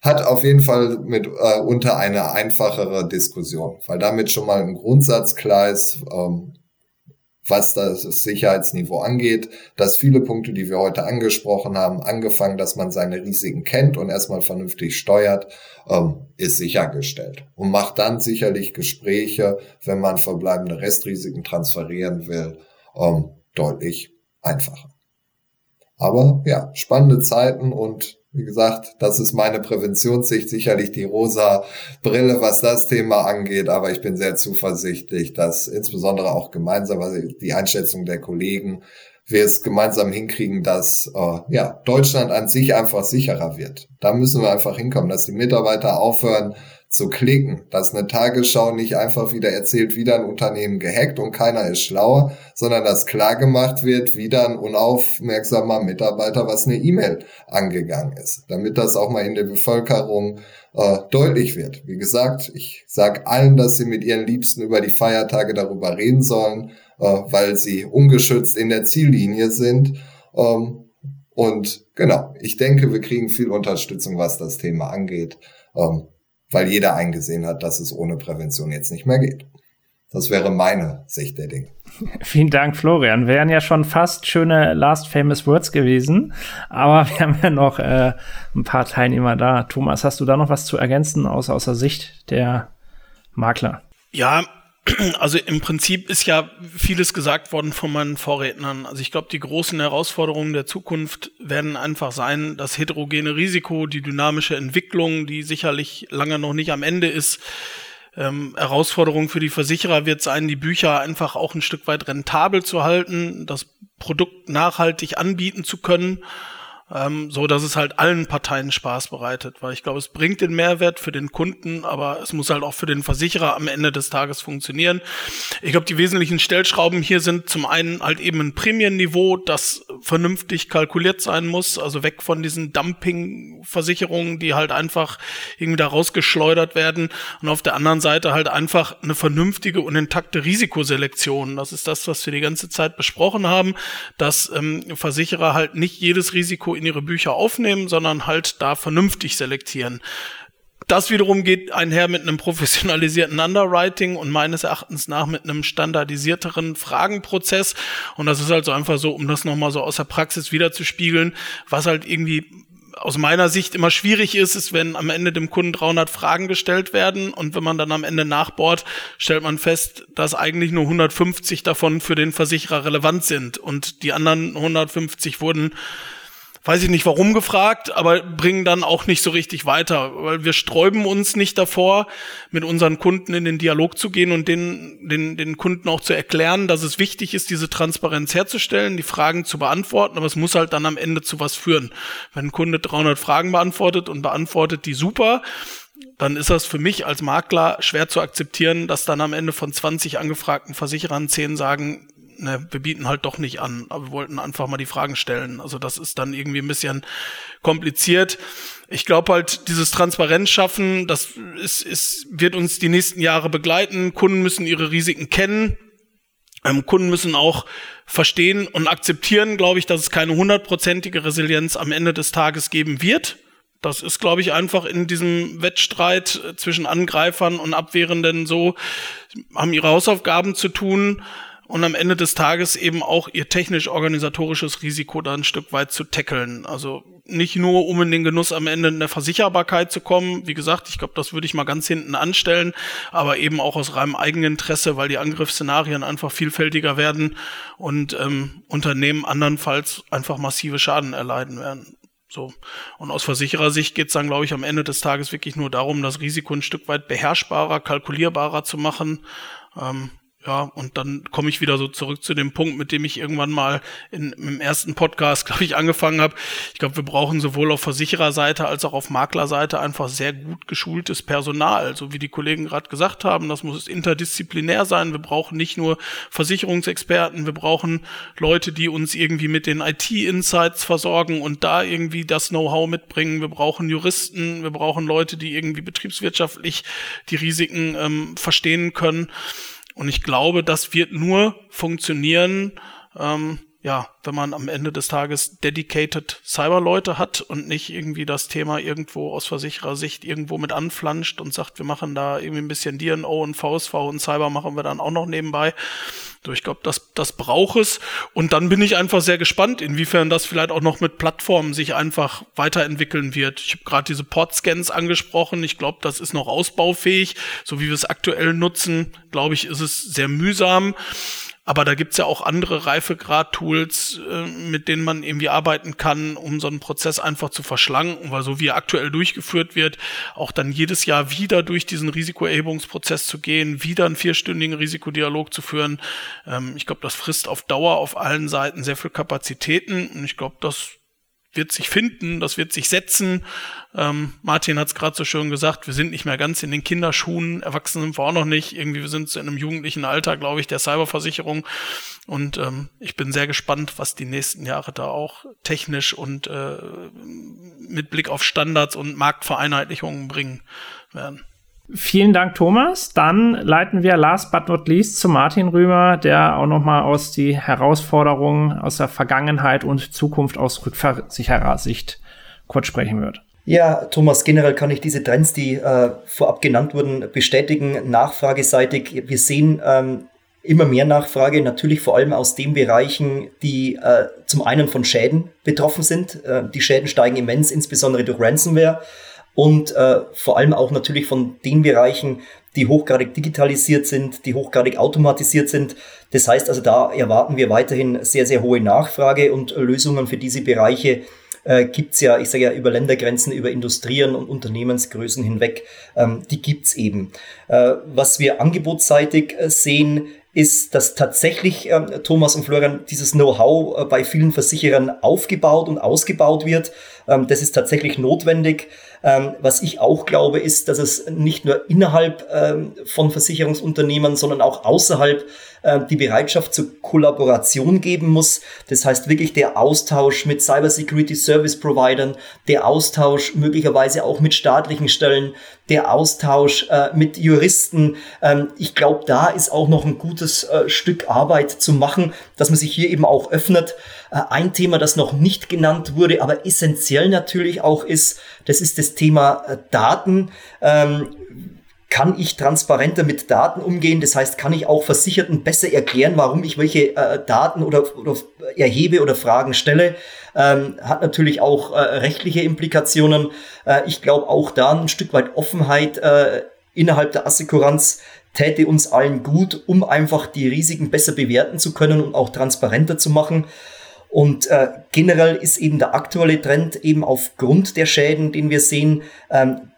G: hat auf jeden Fall mit äh, unter eine einfachere Diskussion, weil damit schon mal ein Grundsatz klar ist, ähm, was das Sicherheitsniveau angeht, dass viele Punkte, die wir heute angesprochen haben, angefangen, dass man seine Risiken kennt und erstmal vernünftig steuert, ähm, ist sichergestellt und macht dann sicherlich Gespräche, wenn man verbleibende Restrisiken transferieren will, ähm, deutlich einfacher. Aber ja, spannende Zeiten und wie gesagt, das ist meine Präventionssicht, sicherlich die rosa Brille, was das Thema angeht, aber ich bin sehr zuversichtlich, dass insbesondere auch gemeinsam, also die Einschätzung der Kollegen, wir es gemeinsam hinkriegen, dass äh, ja, Deutschland an sich einfach sicherer wird. Da müssen wir einfach hinkommen, dass die Mitarbeiter aufhören, zu klicken, dass eine Tagesschau nicht einfach wieder erzählt, wieder ein Unternehmen gehackt und keiner ist schlauer, sondern dass klar gemacht wird, wieder ein unaufmerksamer Mitarbeiter, was eine E-Mail angegangen ist, damit das auch mal in der Bevölkerung äh, deutlich wird. Wie gesagt, ich sage allen, dass sie mit ihren Liebsten über die Feiertage darüber reden sollen, äh, weil sie ungeschützt in der Ziellinie sind. Ähm, und genau, ich denke, wir kriegen viel Unterstützung, was das Thema angeht. Ähm, weil jeder eingesehen hat, dass es ohne Prävention jetzt nicht mehr geht. Das wäre meine Sicht der Dinge.
C: Vielen Dank, Florian. Wären ja schon fast schöne Last Famous Words gewesen, aber wir haben ja noch äh, ein paar Teilnehmer da. Thomas, hast du da noch was zu ergänzen aus, aus der Sicht der Makler?
F: Ja, also im Prinzip ist ja vieles gesagt worden von meinen Vorrednern. Also ich glaube, die großen Herausforderungen der Zukunft werden einfach sein, das heterogene Risiko, die dynamische Entwicklung, die sicherlich lange noch nicht am Ende ist. Ähm, Herausforderung für die Versicherer wird sein, die Bücher einfach auch ein Stück weit rentabel zu halten, das Produkt nachhaltig anbieten zu können ähm, so dass es halt allen Parteien Spaß bereitet, weil ich glaube, es bringt den Mehrwert für den Kunden, aber es muss halt auch für den Versicherer am Ende des Tages funktionieren. Ich glaube, die wesentlichen Stellschrauben hier sind zum einen halt eben ein Prämienniveau, das vernünftig kalkuliert sein muss, also weg von diesen Dumping-Versicherungen, die halt einfach irgendwie da rausgeschleudert werden und auf der anderen Seite halt einfach eine vernünftige und intakte Risikoselektion. Das ist das, was wir die ganze Zeit besprochen haben, dass ähm, Versicherer halt nicht jedes Risiko in ihre Bücher aufnehmen, sondern halt da vernünftig selektieren. Das wiederum geht einher mit einem professionalisierten Underwriting und meines Erachtens nach mit einem standardisierteren Fragenprozess. Und das ist halt so einfach so, um das nochmal so aus der Praxis wiederzuspiegeln, was halt irgendwie aus meiner Sicht immer schwierig ist, ist, wenn am Ende dem Kunden 300 Fragen gestellt werden und wenn man dann am Ende nachbohrt, stellt man fest, dass eigentlich nur 150 davon für den Versicherer relevant sind und die anderen 150 wurden weiß ich nicht warum gefragt, aber bringen dann auch nicht so richtig weiter, weil wir sträuben uns nicht davor, mit unseren Kunden in den Dialog zu gehen und den, den, den Kunden auch zu erklären, dass es wichtig ist, diese Transparenz herzustellen, die Fragen zu beantworten, aber es muss halt dann am Ende zu was führen. Wenn ein Kunde 300 Fragen beantwortet und beantwortet die super, dann ist das für mich als Makler schwer zu akzeptieren, dass dann am Ende von 20 angefragten Versicherern 10 sagen, ne, wir bieten halt doch nicht an, aber wir wollten einfach mal die Fragen stellen. Also das ist dann irgendwie ein bisschen kompliziert. Ich glaube halt, dieses Transparenz schaffen, das ist, ist, wird uns die nächsten Jahre begleiten. Kunden müssen ihre Risiken kennen. Ähm, Kunden müssen auch verstehen und akzeptieren, glaube ich, dass es keine hundertprozentige Resilienz am Ende des Tages geben wird. Das ist, glaube ich, einfach in diesem Wettstreit zwischen Angreifern und Abwehrenden so, haben ihre Hausaufgaben zu tun und am Ende des Tages eben auch ihr technisch-organisatorisches Risiko da ein Stück weit zu tackeln. Also nicht nur, um in den Genuss am Ende in der Versicherbarkeit zu kommen. Wie gesagt, ich glaube, das würde ich mal ganz hinten anstellen, aber eben auch aus reinem Eigeninteresse, weil die Angriffsszenarien einfach vielfältiger werden und ähm, Unternehmen andernfalls einfach massive Schaden erleiden werden. So. Und aus Versicherersicht geht es dann, glaube ich, am Ende des Tages wirklich nur darum, das Risiko ein Stück weit beherrschbarer, kalkulierbarer zu machen. Ähm, Ja, und dann komme ich wieder so zurück zu dem Punkt, mit dem ich irgendwann mal in, im ersten Podcast, glaube ich, angefangen habe. Ich glaube, wir brauchen sowohl auf Versichererseite als auch auf Maklerseite einfach sehr gut geschultes Personal. So wie die Kollegen gerade gesagt haben, das muss interdisziplinär sein. Wir brauchen nicht nur Versicherungsexperten, wir brauchen Leute, die uns irgendwie mit den IT-Insights versorgen und da irgendwie das Know-how mitbringen. Wir brauchen Juristen, wir brauchen Leute, die irgendwie betriebswirtschaftlich die Risiken ähm, verstehen können. Und ich glaube, das wird nur funktionieren, ähm, ja, wenn man am Ende des Tages dedicated Cyberleute hat und nicht irgendwie das Thema irgendwo aus Versicherersicht irgendwo mit anflanscht und sagt, wir machen da irgendwie ein bisschen DNO und VSV und Cyber machen wir dann auch noch nebenbei. So, ich glaube, das, das braucht es. Und dann bin ich einfach sehr gespannt, inwiefern das vielleicht auch noch mit Plattformen sich einfach weiterentwickeln wird. Ich habe gerade diese Port-Scans angesprochen. Ich glaube, das ist noch ausbaufähig. So wie wir es aktuell nutzen, glaube ich, ist es sehr mühsam. Aber da gibt's ja auch andere Reifegrad-Tools, äh, mit denen man irgendwie arbeiten kann, um so einen Prozess einfach zu verschlanken, weil so wie er aktuell durchgeführt wird, auch dann jedes Jahr wieder durch diesen Risikoerhebungsprozess zu gehen, wieder einen vierstündigen Risikodialog zu führen. Ähm, ich glaube, das frisst auf Dauer auf allen Seiten sehr viel Kapazitäten und ich glaube, das wird sich finden, das wird sich setzen. Ähm, Martin hat es gerade so schön gesagt, wir sind nicht mehr ganz in den Kinderschuhen, Erwachsenen sind wir auch noch nicht. Irgendwie wir sind in einem jugendlichen Alter, glaube ich, der Cyberversicherung. Und ähm, ich bin sehr gespannt, was die nächsten Jahre da auch technisch und äh, mit Blick auf Standards und Marktvereinheitlichungen bringen werden.
C: Vielen Dank, Thomas. Dann leiten wir last but not least zu Martin rüber, der auch nochmal aus die Herausforderungen aus der Vergangenheit und Zukunft aus Rückversicherersicht kurz sprechen wird.
D: Ja, Thomas, generell kann ich diese Trends, die äh, vorab genannt wurden, bestätigen. Nachfrageseitig, wir sehen ähm, immer mehr Nachfrage, natürlich vor allem aus den Bereichen, die äh, zum einen von Schäden betroffen sind. Äh, die Schäden steigen immens, insbesondere durch Ransomware und äh, vor allem auch natürlich von den Bereichen, die hochgradig digitalisiert sind, die hochgradig automatisiert sind. Das heißt also, da erwarten wir weiterhin sehr, sehr hohe Nachfrage und Lösungen für diese Bereiche äh, gibt's ja, ich sage ja, über Ländergrenzen, über Industrien und Unternehmensgrößen hinweg, ähm, die gibt's eben. Äh, was wir angebotsseitig äh, sehen, ist, dass tatsächlich äh, Thomas und Florian dieses Know-how äh, bei vielen Versicherern aufgebaut und ausgebaut wird. Ähm, das ist tatsächlich notwendig. Ähm, was ich auch glaube, ist, dass es nicht nur innerhalb ähm, von Versicherungsunternehmen, sondern auch außerhalb die Bereitschaft zur Kollaboration geben muss. Das heißt wirklich der Austausch mit Cybersecurity Service Providern, der Austausch möglicherweise auch mit staatlichen Stellen, der Austausch äh, mit Juristen. Ähm, ich glaube, da ist auch noch ein gutes äh, Stück Arbeit zu machen, dass man sich hier eben auch öffnet. Äh, ein Thema, das noch nicht genannt wurde, aber essentiell natürlich auch ist, das ist das Thema äh, Daten. Ähm, kann ich transparenter mit Daten umgehen? Das heißt, kann ich auch Versicherten besser erklären, warum ich welche äh, Daten oder, oder erhebe oder Fragen stelle? Ähm, hat natürlich auch rechtliche Implikationen. Ich glaube auch da ein Stück weit Offenheit innerhalb der Assekuranz täte uns allen gut, um einfach die Risiken besser bewerten zu können und auch transparenter zu machen. Und äh, generell ist eben der aktuelle Trend eben aufgrund der Schäden, den wir sehen, ähm,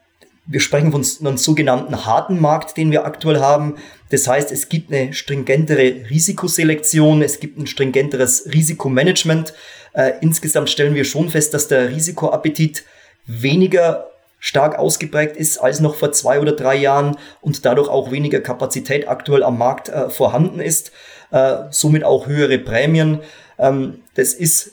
D: wir sprechen von einem sogenannten harten Markt, den wir aktuell haben. Das heißt, es gibt eine stringentere Risikoselektion, es gibt ein stringenteres Risikomanagement. Äh, insgesamt stellen wir schon fest, dass der Risikoappetit weniger stark ausgeprägt ist als noch vor zwei oder drei Jahren und dadurch auch weniger Kapazität aktuell am Markt äh, vorhanden ist. Äh, somit auch höhere Prämien. Ähm, das ist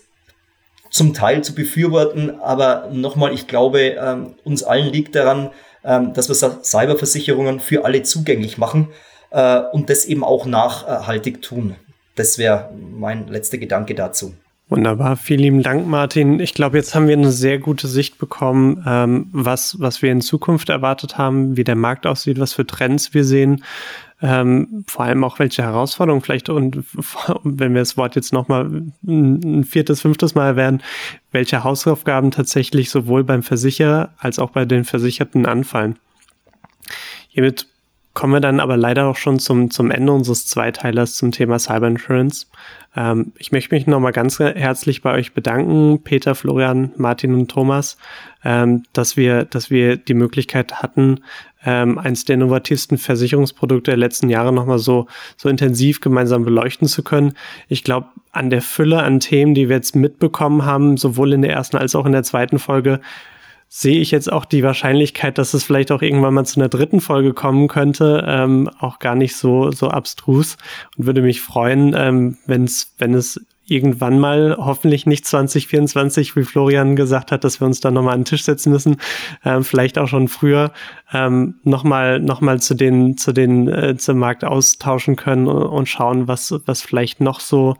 D: zum Teil zu befürworten, aber nochmal, ich glaube, ähm, uns allen liegt daran, ähm, dass wir Cyberversicherungen für alle zugänglich machen äh, und das eben auch nachhaltig tun. Das wäre mein letzter Gedanke dazu.
B: Wunderbar, vielen lieben Dank, Martin. Ich glaube, jetzt haben wir eine sehr gute Sicht bekommen, ähm, was, was wir in Zukunft erwartet haben, wie der Markt aussieht, was für Trends wir sehen ähm, vor allem auch welche Herausforderungen vielleicht und wenn wir das Wort jetzt nochmal ein viertes, fünftes Mal werden, welche Hausaufgaben tatsächlich sowohl beim Versicherer als auch bei den Versicherten anfallen. Hiermit kommen wir dann aber leider auch schon zum, zum Ende unseres Zweiteilers zum Thema Cyber Insurance. Ähm, ich möchte mich nochmal ganz herzlich bei euch bedanken, Peter, Florian, Martin und Thomas, ähm, dass wir, dass wir die Möglichkeit hatten, ähm, eines der innovativsten Versicherungsprodukte der letzten Jahre nochmal so, so intensiv gemeinsam beleuchten zu können. Ich glaube, an der Fülle an Themen, die wir jetzt mitbekommen haben, sowohl in der ersten als auch in der zweiten Folge, sehe ich jetzt auch die Wahrscheinlichkeit, dass es vielleicht auch irgendwann mal zu einer dritten Folge kommen könnte, ähm, auch gar nicht so, so abstrus und würde mich freuen, ähm, wenn's, wenn es irgendwann mal, hoffentlich nicht 2024, wie Florian gesagt hat, dass wir uns da nochmal an den Tisch setzen müssen, ähm, vielleicht auch schon früher, ähm, nochmal noch mal zu den, zu den, äh, zum Markt austauschen können und, schauen, was, was vielleicht noch so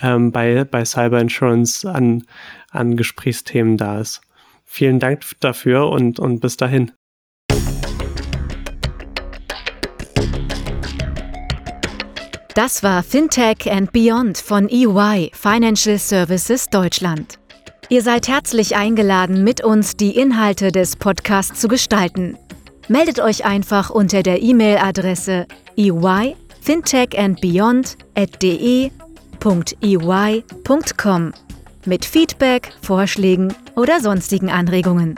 B: ähm, bei, bei Cyber Insurance an, an Gesprächsthemen da ist. Vielen Dank dafür und, und bis dahin.
A: Das war Fintech and Beyond von EY Financial Services Deutschland. Ihr seid herzlich eingeladen, mit uns die Inhalte des Podcasts zu gestalten. Meldet euch einfach unter der E-Mail-Adresse eyfintechandbeyond.de.ey.com mit Feedback, Vorschlägen oder sonstigen Anregungen.